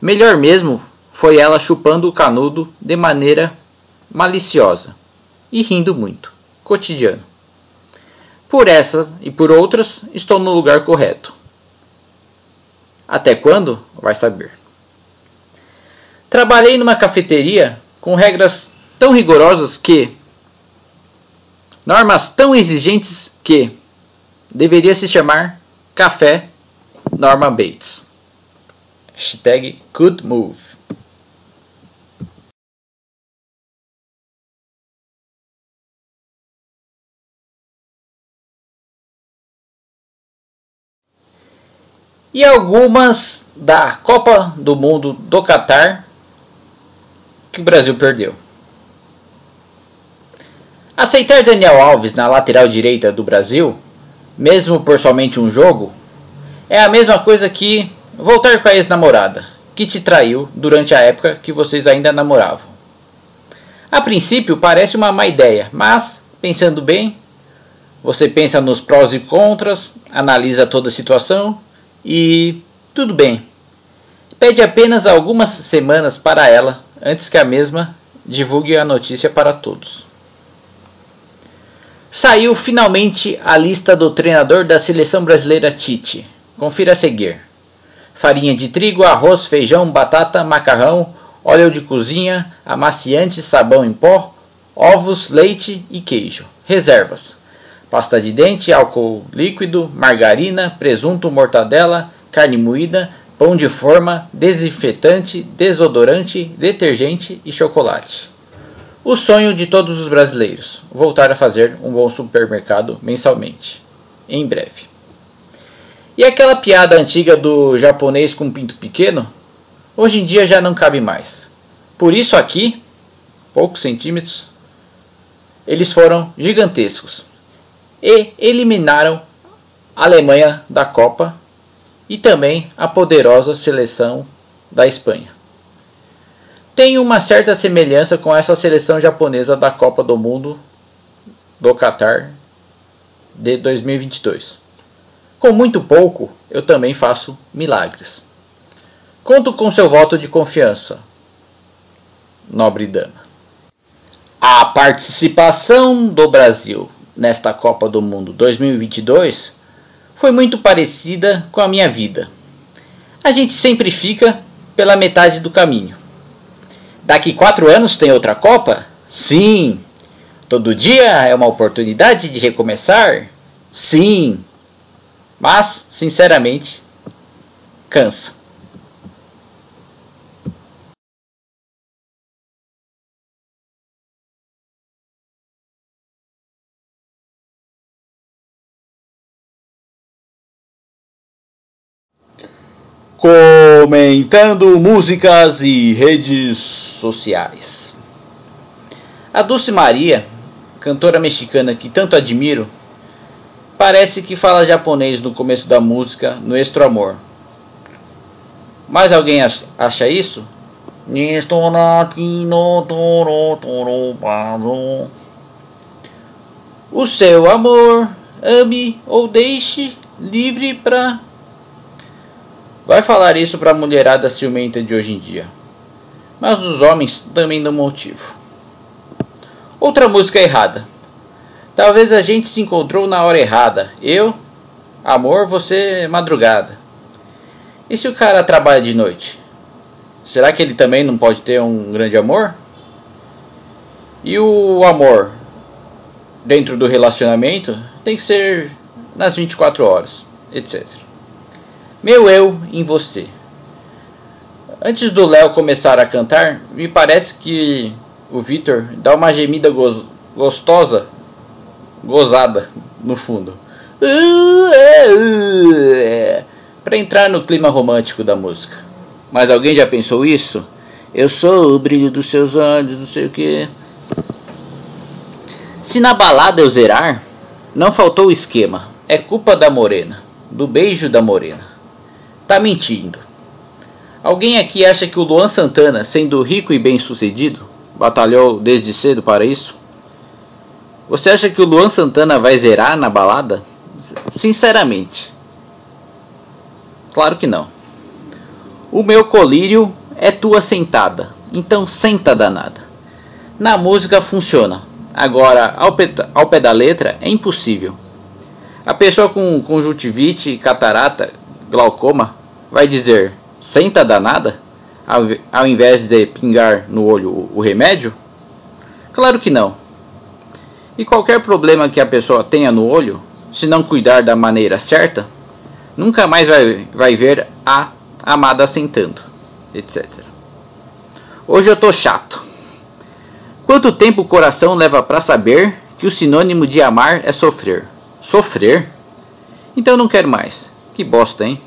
S3: Melhor mesmo foi ela chupando o canudo de maneira maliciosa e rindo muito. Cotidiano. Por essas e por outras, estou no lugar correto. Até quando? Vai saber. Trabalhei numa cafeteria com regras tão rigorosas que. normas tão exigentes que. deveria se chamar Café Norma Bates. Hashtag Good Move. e algumas da Copa do Mundo do Catar que o Brasil perdeu. Aceitar Daniel Alves na lateral direita do Brasil, mesmo por somente um jogo, é a mesma coisa que voltar com a ex-namorada, que te traiu durante a época que vocês ainda namoravam. A princípio parece uma má ideia, mas, pensando bem, você pensa nos prós e contras, analisa toda a situação e tudo bem. Pede apenas algumas semanas para ela antes que a mesma divulgue a notícia para todos. Saiu finalmente a lista do treinador da seleção brasileira Tite. Confira a seguir: farinha de trigo, arroz, feijão, batata, macarrão, óleo de cozinha, amaciante, sabão em pó, ovos, leite e queijo. Reservas: pasta de dente, álcool líquido, margarina, presunto, mortadela, carne moída, pão de forma, desinfetante, desodorante, detergente e chocolate. O sonho de todos os brasileiros: voltar a fazer um bom supermercado mensalmente. Em breve. E aquela piada antiga do japonês com pinto pequeno? Hoje em dia já não cabe mais. Por isso aqui, poucos centímetros, eles foram gigantescos e eliminaram a Alemanha da Copa e também a poderosa seleção da Espanha. Tem uma certa semelhança com essa seleção japonesa da Copa do Mundo do Qatar de 2022. Com muito pouco, eu também faço milagres. Conto com seu voto de confiança, nobre dama. A participação do Brasil nesta Copa do Mundo 2022 foi muito parecida com a minha vida. A gente sempre fica pela metade do caminho. Daqui quatro anos tem outra Copa? Sim, Todo dia é uma oportunidade de recomeçar? Sim. Mas, sinceramente, cansa. Comentando músicas e redes sociais. A Dulce Maria, cantora mexicana que tanto admiro, parece que fala japonês no começo da música Nuestro Amor. Mas alguém acha isso? O seu amor, ame ou deixe livre para Vai falar isso para a mulherada ciumenta de hoje em dia. Mas os homens também dão motivo. Outra música errada. Talvez a gente se encontrou na hora errada. Eu, amor, você, madrugada. E se o cara trabalha de noite? Será que ele também não pode ter um grande amor? E o amor dentro do relacionamento tem que ser nas 24 horas, etc. Meu eu em você. Antes do Léo começar a cantar, me parece que o Vitor dá uma gemida go gostosa, gozada no fundo. Para entrar no clima romântico da música. Mas alguém já pensou isso? Eu sou o brilho dos seus olhos, não sei o que. Se na balada eu zerar, não faltou o esquema. É culpa da morena, do beijo da morena. Tá mentindo. Alguém aqui acha que o Luan Santana, sendo rico e bem sucedido, batalhou desde cedo para isso? Você acha que o Luan Santana vai zerar na balada? Sinceramente. Claro que não. O meu colírio é tua sentada, então senta danada. Na música funciona, agora ao pé, ao pé da letra é impossível. A pessoa com conjuntivite, catarata, glaucoma vai dizer senta danada ao, ao invés de pingar no olho o, o remédio? Claro que não. E qualquer problema que a pessoa tenha no olho, se não cuidar da maneira certa, nunca mais vai, vai ver a amada sentando, etc. Hoje eu tô chato. Quanto tempo o coração leva para saber que o sinônimo de amar é sofrer? Sofrer? Então não quero mais. Que bosta, hein?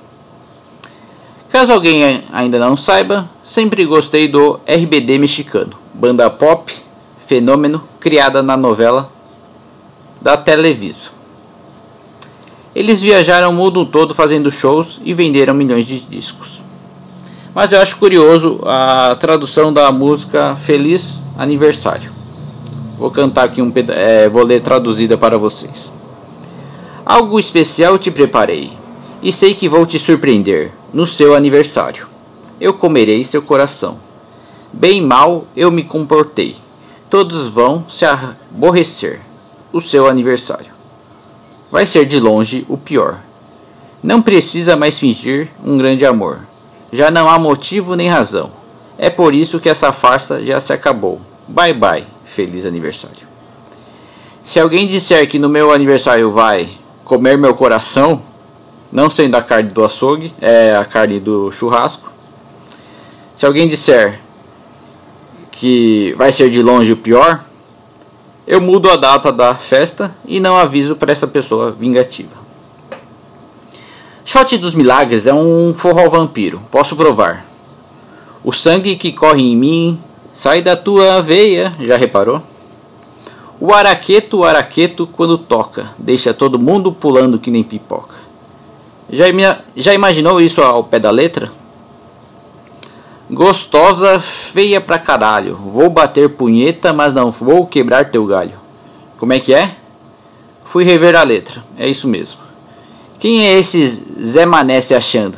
S3: Caso alguém ainda não saiba, sempre gostei do RBD mexicano, banda pop, fenômeno, criada na novela da Televisa. Eles viajaram o mundo todo fazendo shows e venderam milhões de discos. Mas eu acho curioso a tradução da música Feliz Aniversário. Vou cantar aqui um é, vou ler traduzida para vocês. Algo especial te preparei e sei que vou te surpreender no seu aniversário. Eu comerei seu coração. Bem mal eu me comportei. Todos vão se aborrecer. O seu aniversário vai ser de longe o pior. Não precisa mais fingir um grande amor. Já não há motivo nem razão. É por isso que essa farsa já se acabou. Bye bye, feliz aniversário. Se alguém disser que no meu aniversário vai comer meu coração, não sendo a carne do açougue, é a carne do churrasco. Se alguém disser que vai ser de longe o pior, eu mudo a data da festa e não aviso para essa pessoa vingativa. Shot dos Milagres é um forró vampiro, posso provar. O sangue que corre em mim sai da tua veia, já reparou? O araqueto, o araqueto, quando toca, deixa todo mundo pulando que nem pipoca. Já, já imaginou isso ao pé da letra? Gostosa, feia pra caralho. Vou bater punheta, mas não vou quebrar teu galho. Como é que é? Fui rever a letra. É isso mesmo. Quem é esse Zé Mané se achando?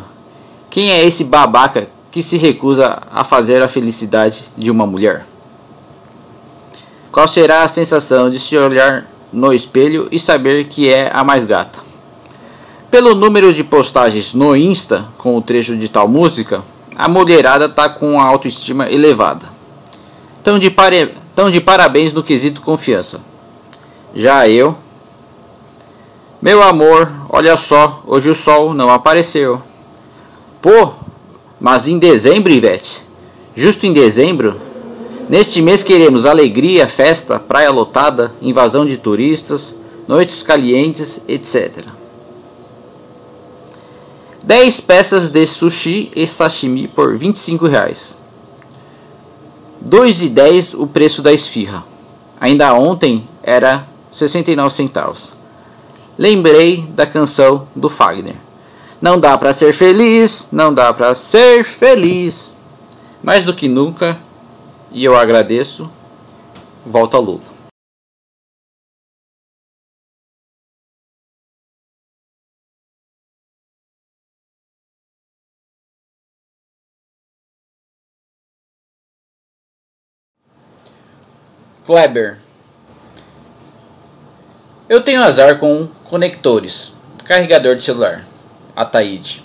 S3: Quem é esse babaca que se recusa a fazer a felicidade de uma mulher? Qual será a sensação de se olhar no espelho e saber que é a mais gata? Pelo número de postagens no Insta com o trecho de tal música, a mulherada tá com a autoestima elevada. Tão de, pare... Tão de parabéns no quesito confiança.
S2: Já eu. Meu amor, olha só, hoje o sol não apareceu. Pô, mas em dezembro, Ivete? Justo em dezembro? Neste mês queremos alegria, festa, praia lotada, invasão de turistas, noites calientes, etc. 10 peças de sushi e sashimi por 25 reais. 2,10 o preço da esfirra. Ainda ontem era 69 centavos. Lembrei da canção do Fagner. Não dá para ser feliz, não dá para ser feliz. Mais do que nunca, e eu agradeço, volta Lula.
S3: Kleber. Eu tenho azar com conectores, carregador de celular, Ataíde.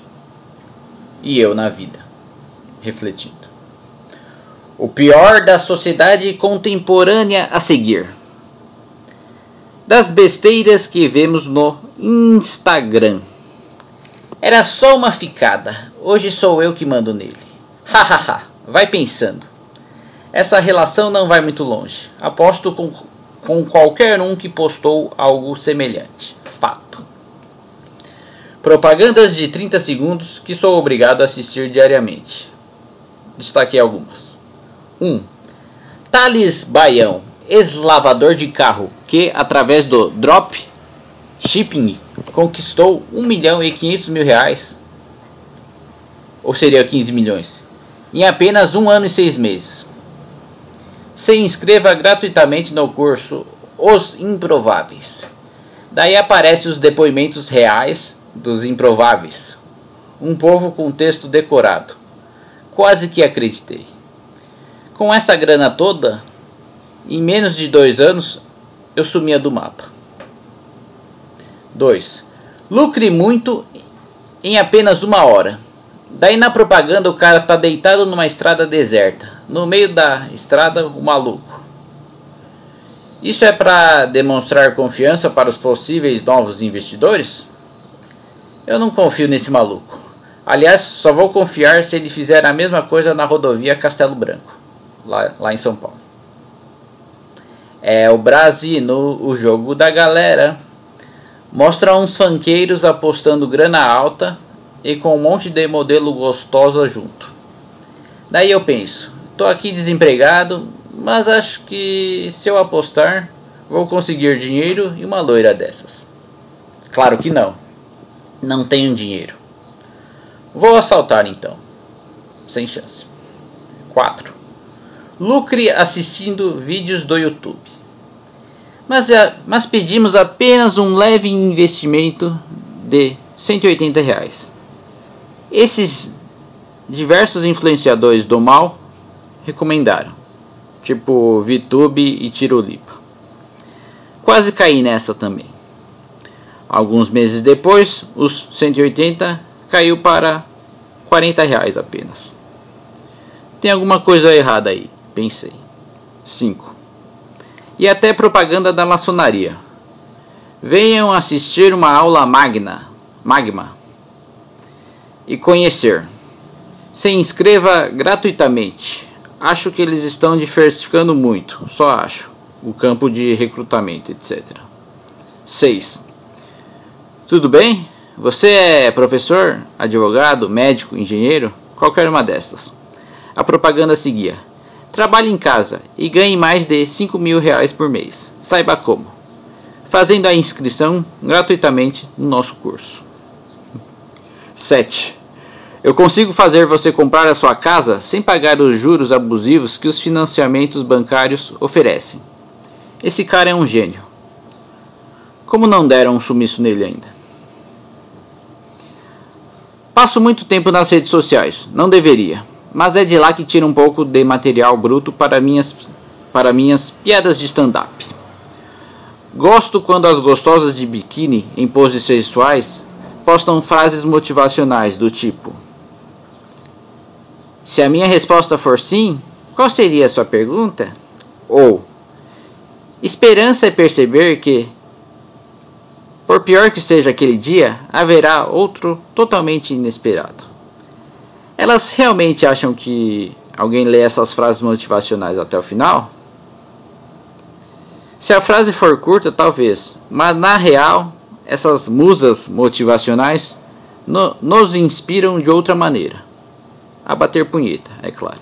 S3: E eu na vida, refletindo. O pior da sociedade contemporânea a seguir. Das besteiras que vemos no Instagram. Era só uma ficada, hoje sou eu que mando nele. Hahaha, vai pensando. Essa relação não vai muito longe. Aposto com, com qualquer um que postou algo semelhante. Fato. Propagandas de 30 segundos que sou obrigado a assistir diariamente. Destaquei algumas. 1. Um, Thales Baião, ex-lavador de carro, que através do drop shipping conquistou 1 milhão e 500 mil reais, ou seria 15 milhões, em apenas um ano e seis meses se inscreva gratuitamente no curso Os Improváveis. Daí aparecem os depoimentos reais dos improváveis. Um povo com texto decorado. Quase que acreditei. Com essa grana toda, em menos de dois anos, eu sumia do mapa. 2. Lucre muito em apenas uma hora. Daí na propaganda o cara tá deitado numa estrada deserta. No meio da estrada, o maluco. Isso é para demonstrar confiança para os possíveis novos investidores? Eu não confio nesse maluco. Aliás, só vou confiar se ele fizer a mesma coisa na rodovia Castelo Branco, lá, lá em São Paulo. É o Brasino, o jogo da galera. Mostra uns fanqueiros apostando grana alta e com um monte de modelo gostosa junto. Daí eu penso, tô aqui desempregado, mas acho que se eu apostar, vou conseguir dinheiro e uma loira dessas. Claro que não. Não tenho dinheiro. Vou assaltar então. Sem chance. 4. Lucre assistindo vídeos do YouTube. Mas, é, mas pedimos apenas um leve investimento de 180 reais. Esses diversos influenciadores do mal recomendaram, tipo VTube e Tirolipa. Quase caí nessa também. Alguns meses depois, os 180 caiu para 40 reais apenas. Tem alguma coisa errada aí, pensei. 5. E até propaganda da maçonaria. Venham assistir uma aula magna, magma e conhecer. Se inscreva gratuitamente. Acho que eles estão diversificando muito, só acho, o campo de recrutamento, etc. 6. Tudo bem? Você é professor, advogado, médico, engenheiro? Qualquer uma destas. A propaganda seguia. Trabalhe em casa e ganhe mais de 5 mil reais por mês. Saiba como. Fazendo a inscrição gratuitamente no nosso curso. 7. Eu consigo fazer você comprar a sua casa sem pagar os juros abusivos que os financiamentos bancários oferecem. Esse cara é um gênio. Como não deram um sumiço nele ainda? Passo muito tempo nas redes sociais, não deveria, mas é de lá que tiro um pouco de material bruto para minhas, para minhas piadas de stand-up. Gosto quando as gostosas de biquíni em poses sexuais postam frases motivacionais do tipo: Se a minha resposta for sim, qual seria a sua pergunta? Ou
S2: Esperança é perceber que, por pior que seja aquele dia, haverá outro totalmente inesperado. Elas realmente acham que alguém lê essas frases motivacionais até o final? Se a frase for curta, talvez, mas na real, essas musas motivacionais no, nos inspiram de outra maneira. A bater punheta, é claro.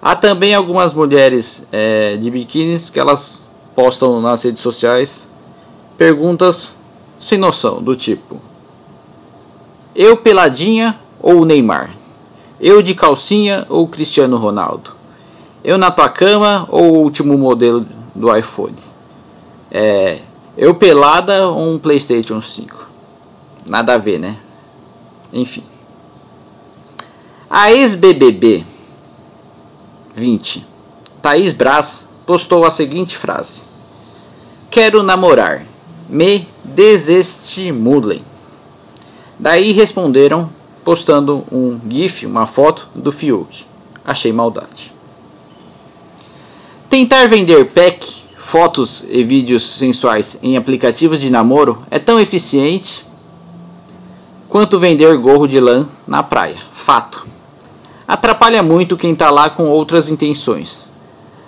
S2: Há também algumas mulheres é, de biquínis que elas postam nas redes sociais perguntas sem noção, do tipo: Eu peladinha ou Neymar? Eu de calcinha ou Cristiano Ronaldo? Eu na tua cama ou o último modelo do iPhone? É, eu pelada ou um PlayStation 5? Nada a ver, né? Enfim. A ex-BBB 20, Thaís Braz, postou a seguinte frase: Quero namorar, me desestimulem. Daí responderam postando um GIF, uma foto do Fiuk. Achei maldade. Tentar vender pack, fotos e vídeos sensuais em aplicativos de namoro é tão eficiente quanto vender gorro de lã na praia. Fato. Atrapalha muito quem está lá com outras intenções.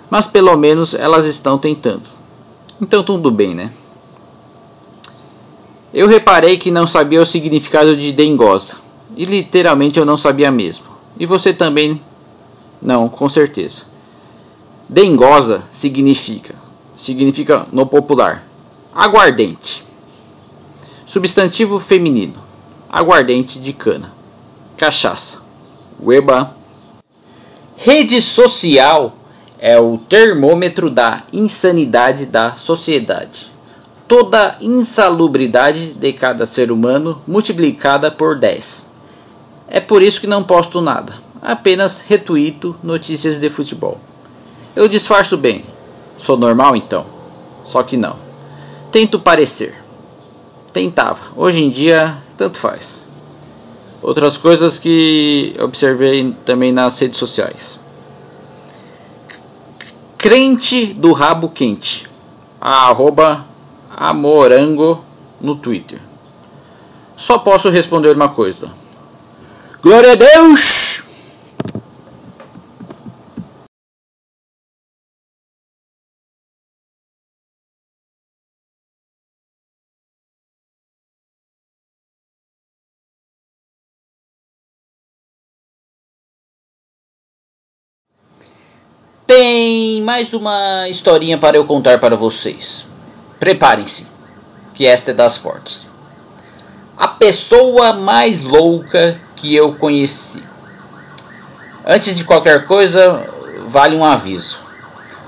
S2: Mas pelo menos elas estão tentando. Então tudo bem, né? Eu reparei que não sabia o significado de dengosa. E literalmente eu não sabia mesmo. E você também não, com certeza. Dengosa significa, significa no popular, aguardente. Substantivo feminino, aguardente de cana. Cachaça. Weba. Rede social é o termômetro da insanidade da sociedade. Toda insalubridade de cada ser humano multiplicada por 10. É por isso que não posto nada, apenas retuito notícias de futebol. Eu disfarço bem. Sou normal então? Só que não. Tento parecer. Tentava. Hoje em dia, tanto faz. Outras coisas que observei também nas redes sociais. Crente do rabo quente. arroba amorango no Twitter. Só posso responder uma coisa. Glória a Deus!
S3: Mais uma historinha para eu contar para vocês. Preparem-se, que esta é das fortes. A pessoa mais louca que eu conheci. Antes de qualquer coisa, vale um aviso.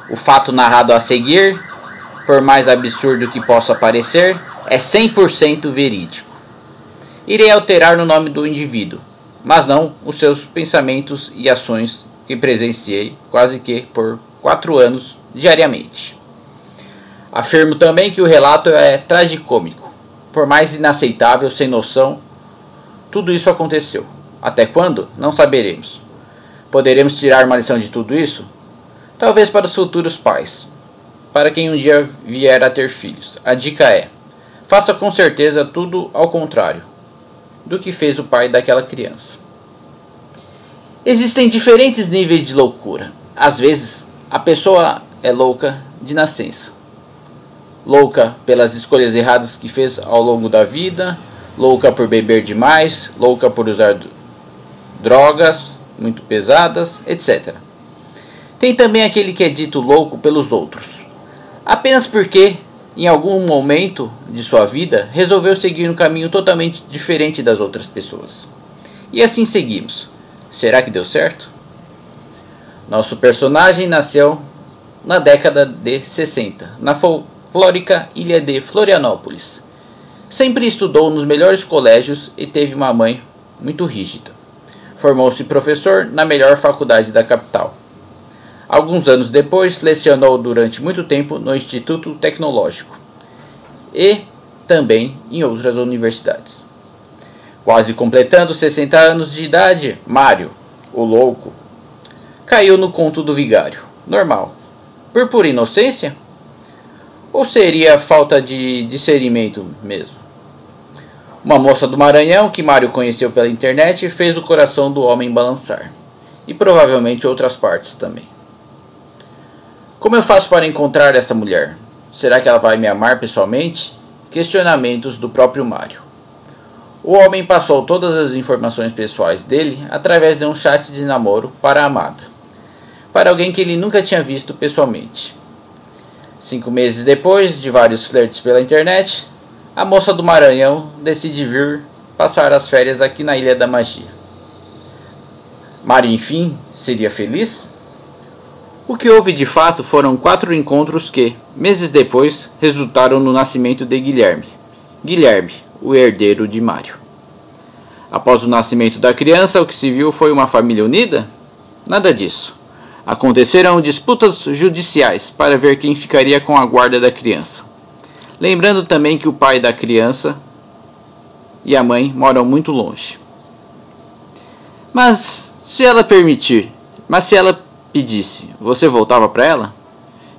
S3: O fato narrado a seguir, por mais absurdo que possa parecer, é 100% verídico. Irei alterar o nome do indivíduo, mas não os seus pensamentos e ações que presenciei quase que por quatro anos diariamente. Afirmo também que o relato é tragicômico, por mais inaceitável, sem noção, tudo isso aconteceu. Até quando? Não saberemos. Poderemos tirar uma lição de tudo isso? Talvez para os futuros pais, para quem um dia vier a ter filhos. A dica é: faça com certeza tudo ao contrário do que fez o pai daquela criança. Existem diferentes níveis de loucura. Às vezes, a pessoa é louca de nascença. Louca pelas escolhas erradas que fez ao longo da vida, louca por beber demais, louca por usar drogas muito pesadas, etc. Tem também aquele que é dito louco pelos outros, apenas porque em algum momento de sua vida resolveu seguir um caminho totalmente diferente das outras pessoas. E assim seguimos. Será que deu certo? Nosso personagem nasceu na década de 60, na folclórica ilha de Florianópolis. Sempre estudou nos melhores colégios e teve uma mãe muito rígida. Formou-se professor na melhor faculdade da capital. Alguns anos depois, lecionou durante muito tempo no Instituto Tecnológico e também em outras universidades. Quase completando 60 anos de idade, Mário, o louco, caiu no conto do vigário. Normal. Por pura inocência? Ou seria falta de discernimento mesmo? Uma moça do Maranhão que Mário conheceu pela internet fez o coração do homem balançar. E provavelmente outras partes também. Como eu faço para encontrar esta mulher? Será que ela vai me amar pessoalmente? Questionamentos do próprio Mário. O homem passou todas as informações pessoais dele através de um chat de namoro para a amada, para alguém que ele nunca tinha visto pessoalmente. Cinco meses depois de vários flertes pela internet, a moça do Maranhão decide vir passar as férias aqui na Ilha da Magia. Mário, enfim, seria feliz? O que houve de fato foram quatro encontros que, meses depois, resultaram no nascimento de Guilherme. Guilherme, o herdeiro de Mário. Após o nascimento da criança, o que se viu foi uma família unida? Nada disso. Aconteceram disputas judiciais para ver quem ficaria com a guarda da criança. Lembrando também que o pai da criança e a mãe moram muito longe. Mas se ela permitir, mas se ela pedisse, você voltava para ela?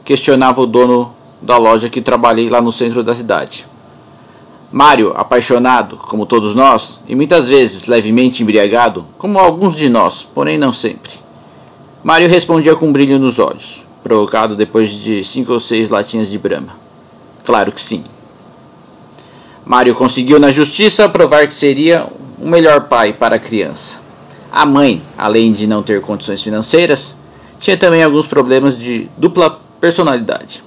S3: Questionava o dono da loja que trabalhei lá no centro da cidade. Mário, apaixonado, como todos nós, e muitas vezes levemente embriagado, como alguns de nós, porém não sempre. Mário respondia com um brilho nos olhos, provocado depois de cinco ou seis latinhas de brama. Claro que sim. Mário conseguiu na justiça provar que seria o melhor pai para a criança. A mãe, além de não ter condições financeiras, tinha também alguns problemas de dupla personalidade.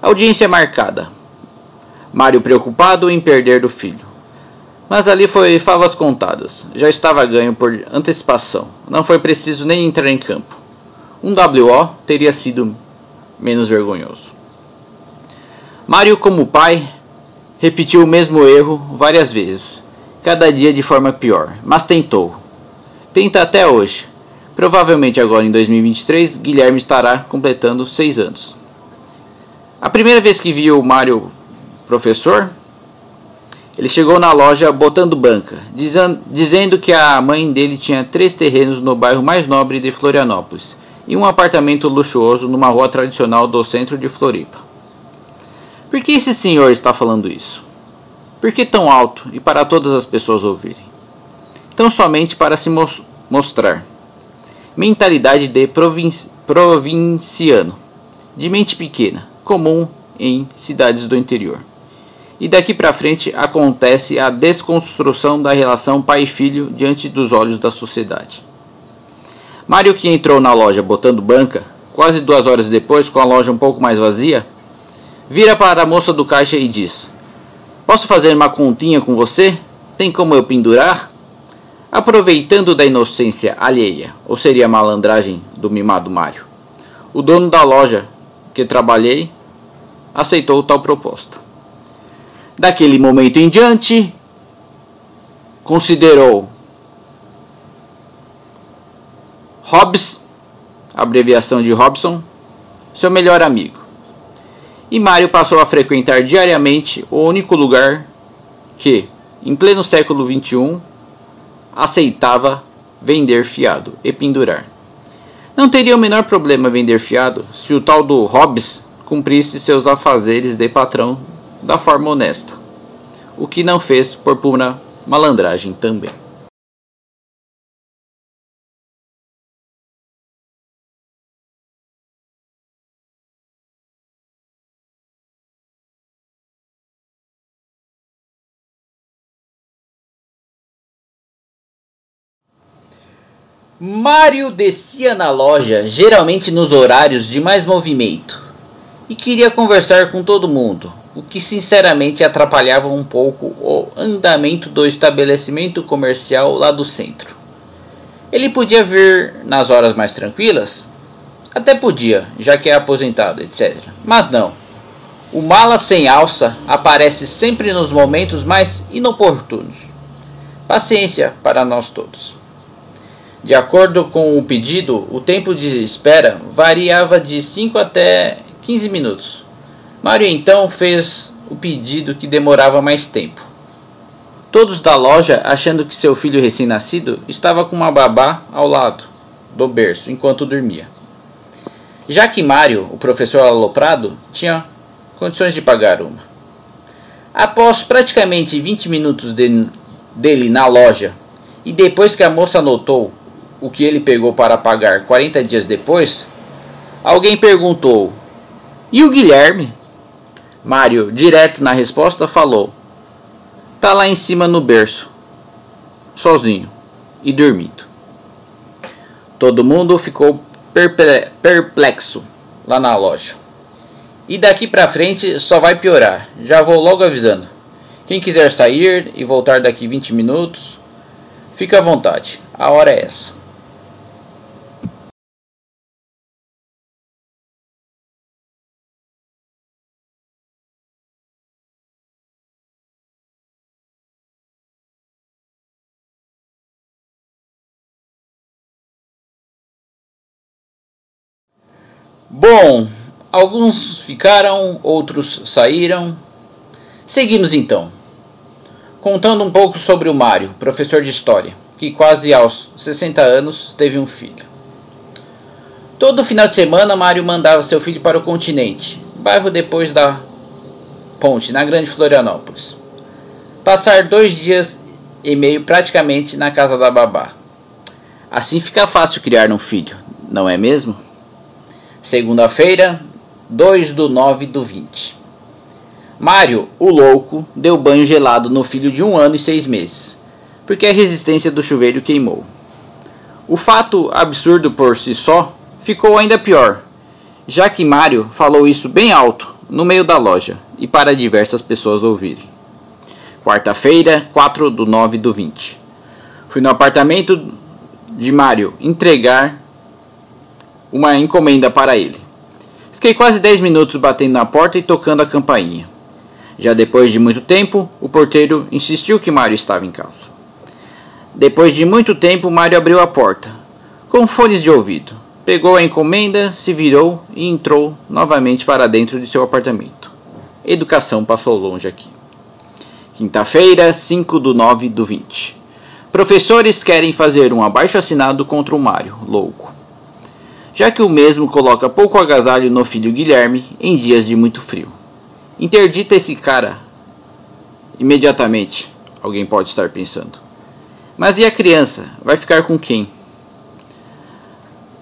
S3: Audiência marcada. Mário preocupado em perder do filho. Mas ali foi favas contadas. Já estava ganho por antecipação. Não foi preciso nem entrar em campo. Um WO teria sido menos vergonhoso. Mário, como pai, repetiu o mesmo erro várias vezes, cada dia de forma pior, mas tentou. Tenta até hoje, Provavelmente agora em 2023, Guilherme estará completando 6 anos. A primeira vez que viu o Mário professor, ele chegou na loja botando banca, dizendo que a mãe dele tinha três terrenos no bairro mais nobre de Florianópolis e um apartamento luxuoso numa rua tradicional do centro de Floripa. Por que esse senhor está falando isso? Por que tão alto e para todas as pessoas ouvirem? Tão somente para se mostrar mentalidade de provinciano, de mente pequena, comum em cidades do interior. E daqui para frente acontece a desconstrução da relação pai-filho diante dos olhos da sociedade. Mário, que entrou na loja botando banca, quase duas horas depois, com a loja um pouco mais vazia, vira para a moça do caixa e diz: Posso fazer uma continha com você? Tem como eu pendurar? aproveitando da inocência alheia, ou seria a malandragem do mimado Mário. O dono da loja que trabalhei aceitou tal proposta. Daquele momento em diante, considerou Hobbs, abreviação de Robson, seu melhor amigo. E Mário passou a frequentar diariamente o único lugar que, em pleno século XXI, aceitava vender fiado e pendurar. Não teria o menor problema vender fiado se o tal do Hobbes cumprisse seus afazeres de patrão da forma honesta, o que não fez por pura malandragem também. Mário descia na loja, geralmente nos horários de mais movimento, e queria conversar com todo mundo, o que sinceramente atrapalhava um pouco o andamento do estabelecimento comercial lá do centro. Ele podia vir nas horas mais tranquilas? Até podia, já que é aposentado, etc. Mas não. O mala sem alça aparece sempre nos momentos mais inoportunos. Paciência para nós todos. De acordo com o pedido, o tempo de espera variava de 5 até 15 minutos. Mário então fez o pedido que demorava mais tempo. Todos da loja, achando que seu filho recém-nascido estava com uma babá ao lado do berço enquanto dormia. Já que Mário, o professor aloprado, tinha condições de pagar uma. Após praticamente 20 minutos de, dele na loja e depois que a moça notou o que ele pegou para pagar 40 dias depois, alguém perguntou: E o Guilherme? Mário, direto na resposta, falou: Tá lá em cima no berço, sozinho e dormindo. Todo mundo ficou perplexo lá na loja. E daqui pra frente só vai piorar. Já vou logo avisando. Quem quiser sair e voltar daqui 20 minutos, fica à vontade. A hora é essa. Bom, alguns ficaram, outros saíram. Seguimos então. Contando um pouco sobre o Mário, professor de história, que quase aos 60 anos teve um filho. Todo final de semana, Mário mandava seu filho para o continente, bairro depois da ponte, na Grande Florianópolis. Passar dois dias e meio praticamente na casa da babá. Assim fica fácil criar um filho, não é mesmo? Segunda-feira, 2 do 9 do 20. Mário, o louco, deu banho gelado no filho de um ano e seis meses, porque a resistência do chuveiro queimou. O fato absurdo por si só ficou ainda pior, já que Mário falou isso bem alto, no meio da loja, e para diversas pessoas ouvirem. Quarta-feira, 4 do 9 do 20. Fui no apartamento de Mário entregar uma encomenda para ele. Fiquei quase 10 minutos batendo na porta e tocando a campainha. Já depois de muito tempo, o porteiro insistiu que Mário estava em casa. Depois de muito tempo, Mário abriu a porta, com fones de ouvido, pegou a encomenda, se virou e entrou novamente para dentro de seu apartamento. Educação passou longe aqui. Quinta-feira, 5 do 9 do 20. Professores querem fazer um abaixo assinado contra o Mário, louco já que o mesmo coloca pouco agasalho no filho Guilherme em dias de muito frio. Interdita esse cara imediatamente, alguém pode estar pensando. Mas e a criança? Vai ficar com quem?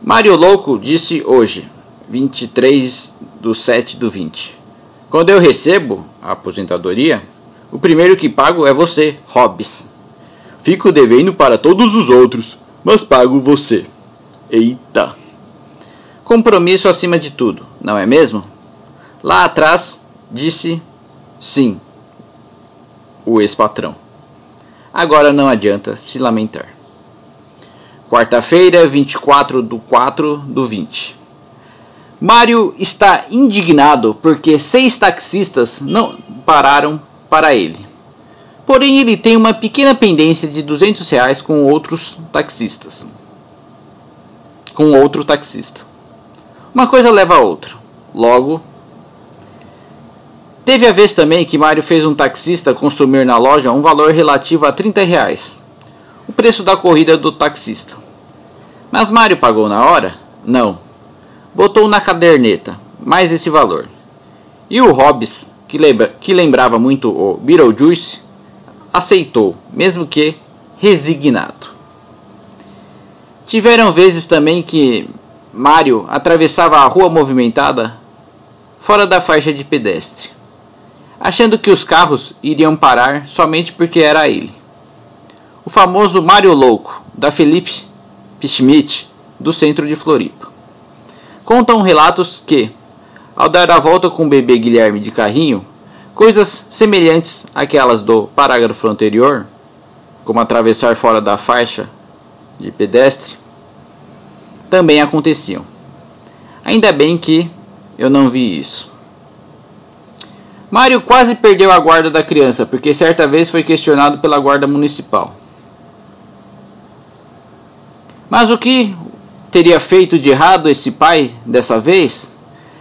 S3: Mário Louco disse hoje, 23 do 7 do 20. Quando eu recebo a aposentadoria, o primeiro que pago é você, Hobbes. Fico devendo para todos os outros, mas pago você. Eita! Compromisso acima de tudo, não é mesmo? Lá atrás disse sim o ex-patrão. Agora não adianta se lamentar. Quarta-feira, 24 do 4 do 20. Mário está indignado porque seis taxistas não pararam para ele. Porém, ele tem uma pequena pendência de 200 reais com outros taxistas. Com outro taxista. Uma coisa leva a outra. Logo, teve a vez também que Mário fez um taxista consumir na loja um valor relativo a 30 reais, o preço da corrida do taxista. Mas Mário pagou na hora? Não. Botou na caderneta mais esse valor. E o Hobbes, que, lembra, que lembrava muito o Beetlejuice, aceitou, mesmo que resignado. Tiveram vezes também que Mário atravessava a rua movimentada fora da faixa de pedestre, achando que os carros iriam parar somente porque era ele. O famoso Mário Louco, da Felipe Schmidt, do centro de Floripa. Contam relatos que, ao dar a volta com o bebê Guilherme de carrinho, coisas semelhantes àquelas do parágrafo anterior, como atravessar fora da faixa de pedestre, também aconteciam. Ainda bem que eu não vi isso. Mário quase perdeu a guarda da criança, porque certa vez foi questionado pela guarda municipal. Mas o que teria feito de errado esse pai dessa vez?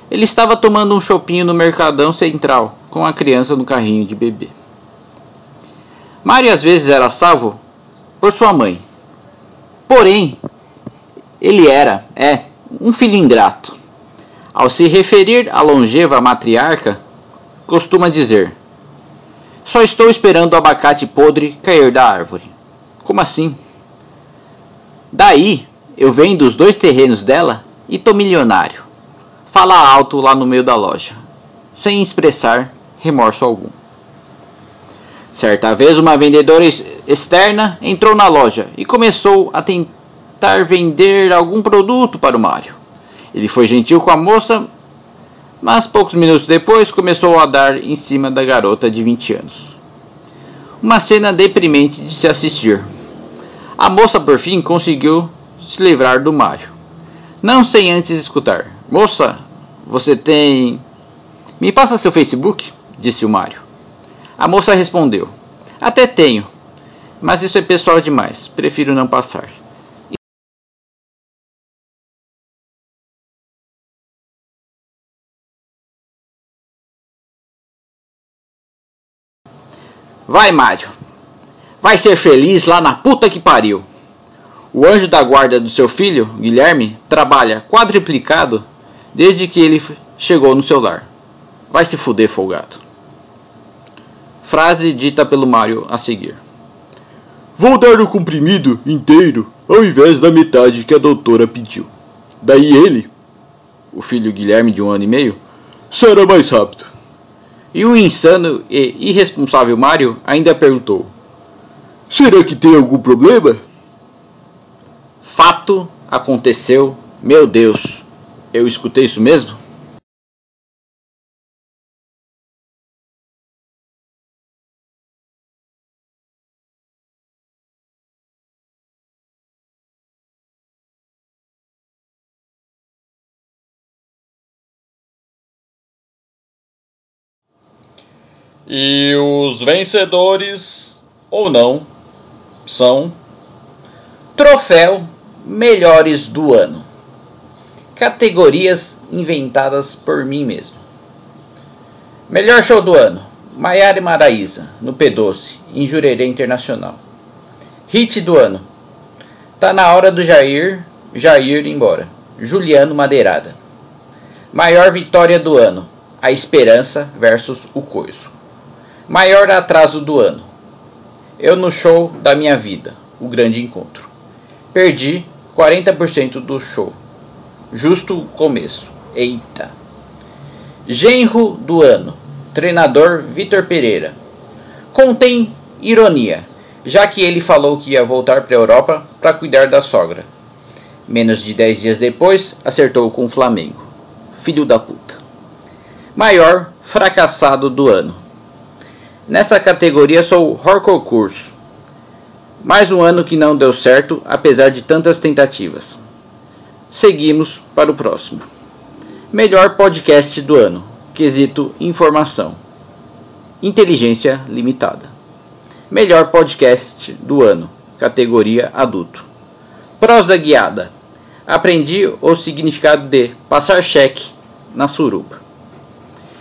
S3: Ele estava tomando um chopinho no Mercadão Central, com a criança no carrinho de bebê. Mário às vezes era salvo por sua mãe. Porém, ele era, é, um filho ingrato. Ao se referir à longeva matriarca,
S2: costuma dizer: Só estou esperando o abacate podre cair da árvore. Como assim? Daí eu vendo os dois terrenos dela e tô milionário. Fala alto lá no meio da loja, sem expressar remorso algum. Certa vez, uma vendedora externa entrou na loja e começou a tentar vender algum produto para o Mário. Ele foi gentil com a moça, mas poucos minutos depois começou a dar em cima da garota de 20 anos. Uma cena deprimente de se assistir. A moça, por fim, conseguiu se livrar do Mário. Não sem antes escutar: Moça, você tem. Me passa seu Facebook? disse o Mário. A moça respondeu: Até tenho, mas isso é pessoal demais, prefiro não passar. Vai, Mário. Vai ser feliz lá na puta que pariu. O anjo da guarda do seu filho, Guilherme, trabalha quadriplicado desde que ele chegou no seu lar. Vai se fuder, folgado. Frase dita pelo Mário a seguir. Vou dar o comprimido inteiro ao invés da metade que a doutora pediu. Daí ele, o filho Guilherme de um ano e meio, será mais rápido. E o insano e irresponsável Mário ainda perguntou: Será que tem algum problema? Fato aconteceu, meu Deus, eu escutei isso mesmo?
S3: E os vencedores, ou não, são Troféu Melhores do Ano. Categorias inventadas por mim mesmo. Melhor show do ano. Maiara e Maraíza, no P12, em Jurerê Internacional. Hit do ano. Tá na hora do Jair, Jair ir embora. Juliano Madeirada. Maior vitória do ano. A Esperança versus o Coiso. Maior atraso do ano. Eu no show da minha vida, o grande encontro. Perdi 40% do show. Justo o começo. Eita. Genro do ano. Treinador Vitor Pereira. Contém ironia, já que ele falou que ia voltar para a Europa para cuidar da sogra. Menos de 10 dias depois, acertou com o Flamengo. Filho da puta. Maior fracassado do ano. Nessa categoria sou Horcocurso. Mais um ano que não deu certo, apesar de tantas tentativas. Seguimos para o próximo. Melhor podcast do ano. Quesito informação. Inteligência limitada. Melhor podcast do ano. Categoria adulto. Prosa guiada. Aprendi o significado de passar cheque na suruba.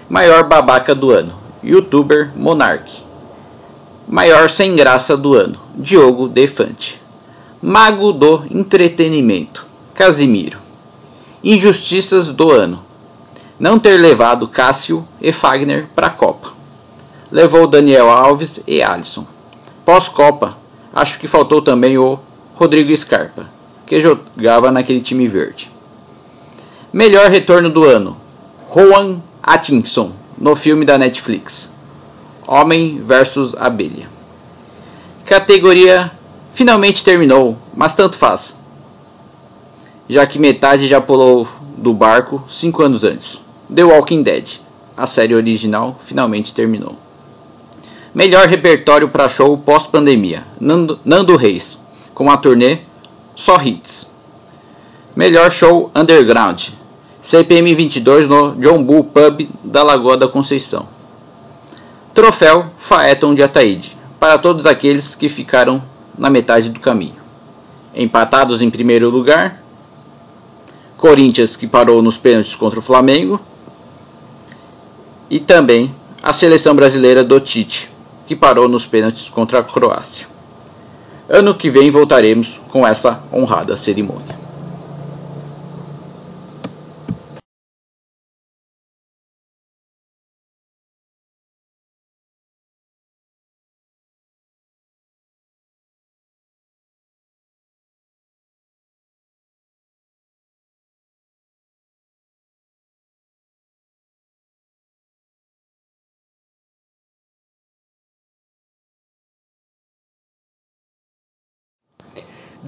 S3: Maior babaca do ano youtuber Monark. Maior sem graça do ano, Diogo Defante. Mago do entretenimento, Casimiro. Injustiças do ano. Não ter levado Cássio e Fagner para a Copa. Levou Daniel Alves e Alisson. Pós-Copa, acho que faltou também o Rodrigo Scarpa, que jogava naquele time verde. Melhor retorno do ano, Juan Atkinson, no filme da Netflix Homem versus Abelha. Categoria finalmente terminou, mas tanto faz, já que metade já pulou do barco cinco anos antes. The Walking Dead, a série original, finalmente terminou. Melhor repertório para show pós-pandemia: Nando, Nando Reis, com a turnê Só Hits. Melhor show underground: CPM 22 no John Bull Pub da Lagoa da Conceição. Troféu Faeton de Ataíde, para todos aqueles que ficaram na metade do caminho. Empatados em primeiro lugar, Corinthians que parou nos pênaltis contra o Flamengo e também a seleção brasileira do Tite, que parou nos pênaltis contra a Croácia. Ano que vem voltaremos com essa honrada cerimônia.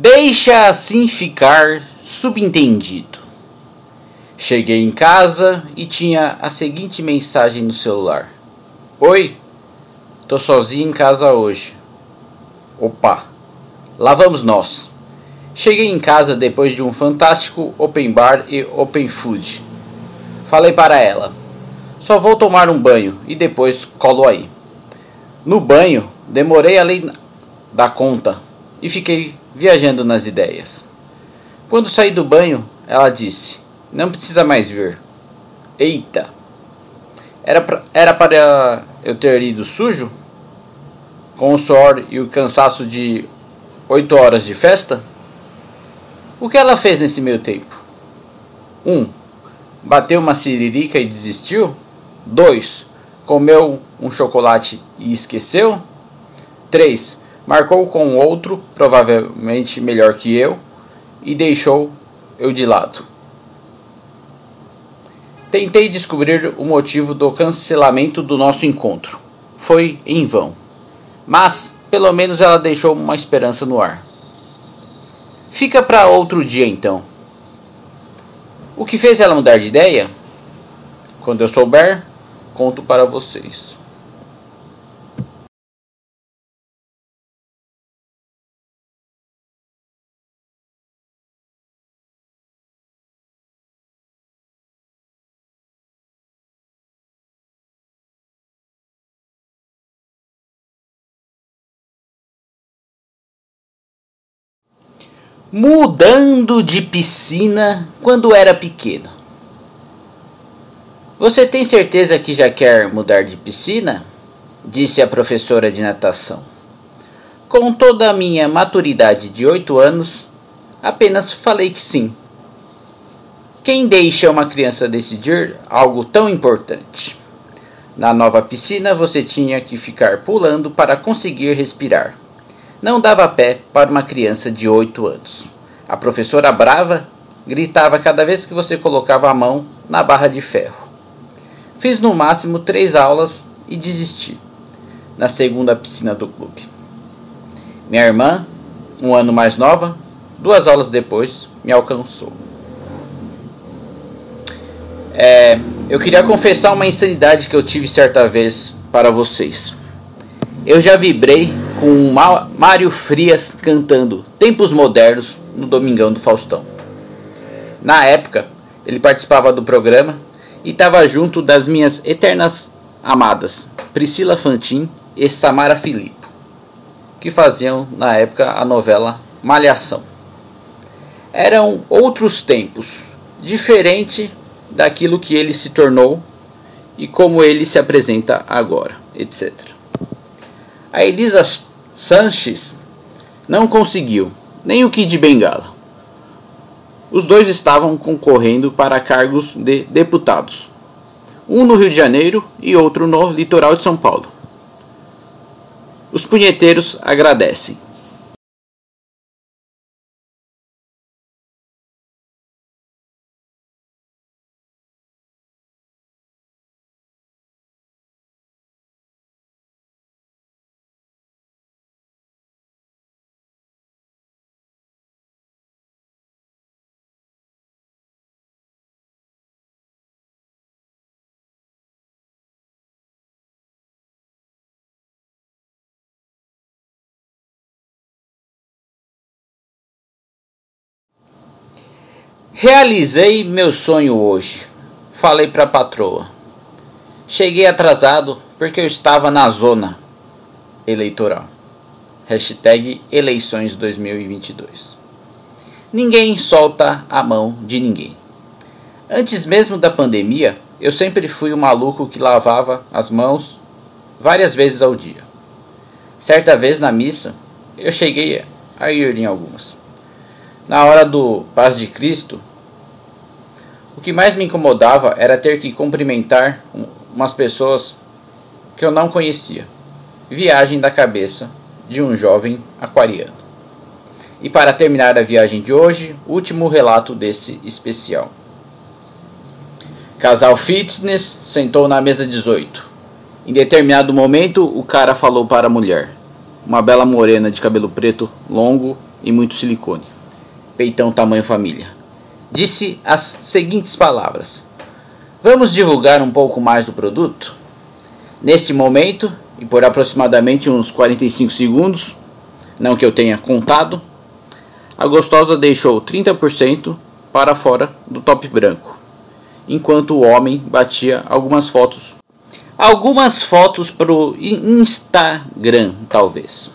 S3: Deixa assim ficar subentendido. Cheguei em casa e tinha a seguinte mensagem no celular: Oi, tô sozinho em casa hoje. Opa, lá vamos nós. Cheguei em casa depois de um fantástico open bar e open food. Falei para ela: Só vou tomar um banho e depois colo aí. No banho, demorei além da conta e fiquei viajando nas ideias. Quando saí do banho, ela disse: Não precisa mais vir. Eita! Era pra, era para eu ter ido sujo? Com o suor e o cansaço de oito horas de festa? O que ela fez nesse meio tempo? 1. Um, bateu uma siririca e desistiu? 2. Comeu um chocolate e esqueceu? 3. Marcou com outro, provavelmente melhor que eu, e deixou eu de lado. Tentei descobrir o motivo do cancelamento do nosso encontro. Foi em vão. Mas, pelo menos ela deixou uma esperança no ar. Fica para outro dia então. O que fez ela mudar de ideia? Quando eu souber, conto para vocês. Mudando de piscina quando era pequeno. Você tem certeza que já quer mudar de piscina? disse a professora de natação. Com toda a minha maturidade de oito anos, apenas falei que sim. Quem deixa uma criança decidir algo tão importante? Na nova piscina você tinha que ficar pulando para conseguir respirar não dava pé para uma criança de 8 anos. A professora brava gritava cada vez que você colocava a mão na barra de ferro. Fiz no máximo três aulas e desisti, na segunda piscina do clube. Minha irmã, um ano mais nova, duas aulas depois, me alcançou. É, eu queria confessar uma insanidade que eu tive certa vez para vocês. Eu já vibrei com Mário Frias cantando Tempos Modernos no Domingão do Faustão. Na época, ele participava do programa e estava junto das minhas eternas amadas, Priscila Fantin e Samara Filippo, que faziam na época a novela Malhação. Eram outros tempos, diferente daquilo que ele se tornou e como ele se apresenta agora, etc. A Elisa Sanches não conseguiu, nem o Kid Bengala. Os dois estavam concorrendo para cargos de deputados, um no Rio de Janeiro e outro no litoral de São Paulo. Os punheteiros agradecem. Realizei meu sonho hoje, falei para a patroa. Cheguei atrasado porque eu estava na zona eleitoral. Hashtag eleições 2022. Ninguém solta a mão de ninguém. Antes mesmo da pandemia, eu sempre fui o maluco que lavava as mãos várias vezes ao dia. Certa vez na missa, eu cheguei a ir em algumas. Na hora do Paz de Cristo, o que mais me incomodava era ter que cumprimentar umas pessoas que eu não conhecia. Viagem da cabeça de um jovem aquariano. E para terminar a viagem de hoje, último relato desse especial. Casal fitness sentou na mesa 18. Em determinado momento, o cara falou para a mulher, uma bela morena de cabelo preto longo e muito silicone. Peitão tamanho família. Disse as seguintes palavras: Vamos divulgar um pouco mais do produto? Neste momento, e por aproximadamente uns 45 segundos, não que eu tenha contado, a gostosa deixou 30% para fora do top branco, enquanto o homem batia algumas fotos. Algumas fotos para o Instagram, talvez.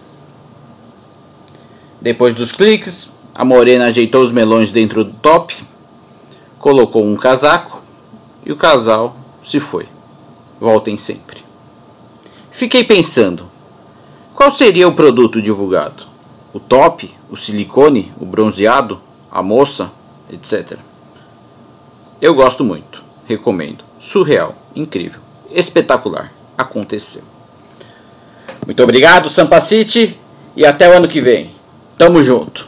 S3: Depois dos cliques, a morena ajeitou os melões dentro do top, colocou um casaco e o casal se foi. Voltem sempre. Fiquei pensando, qual seria o produto divulgado? O top, o silicone, o bronzeado, a moça, etc. Eu gosto muito, recomendo. Surreal, incrível, espetacular. Aconteceu. Muito obrigado, Sampa City, e até o ano que vem. Tamo junto.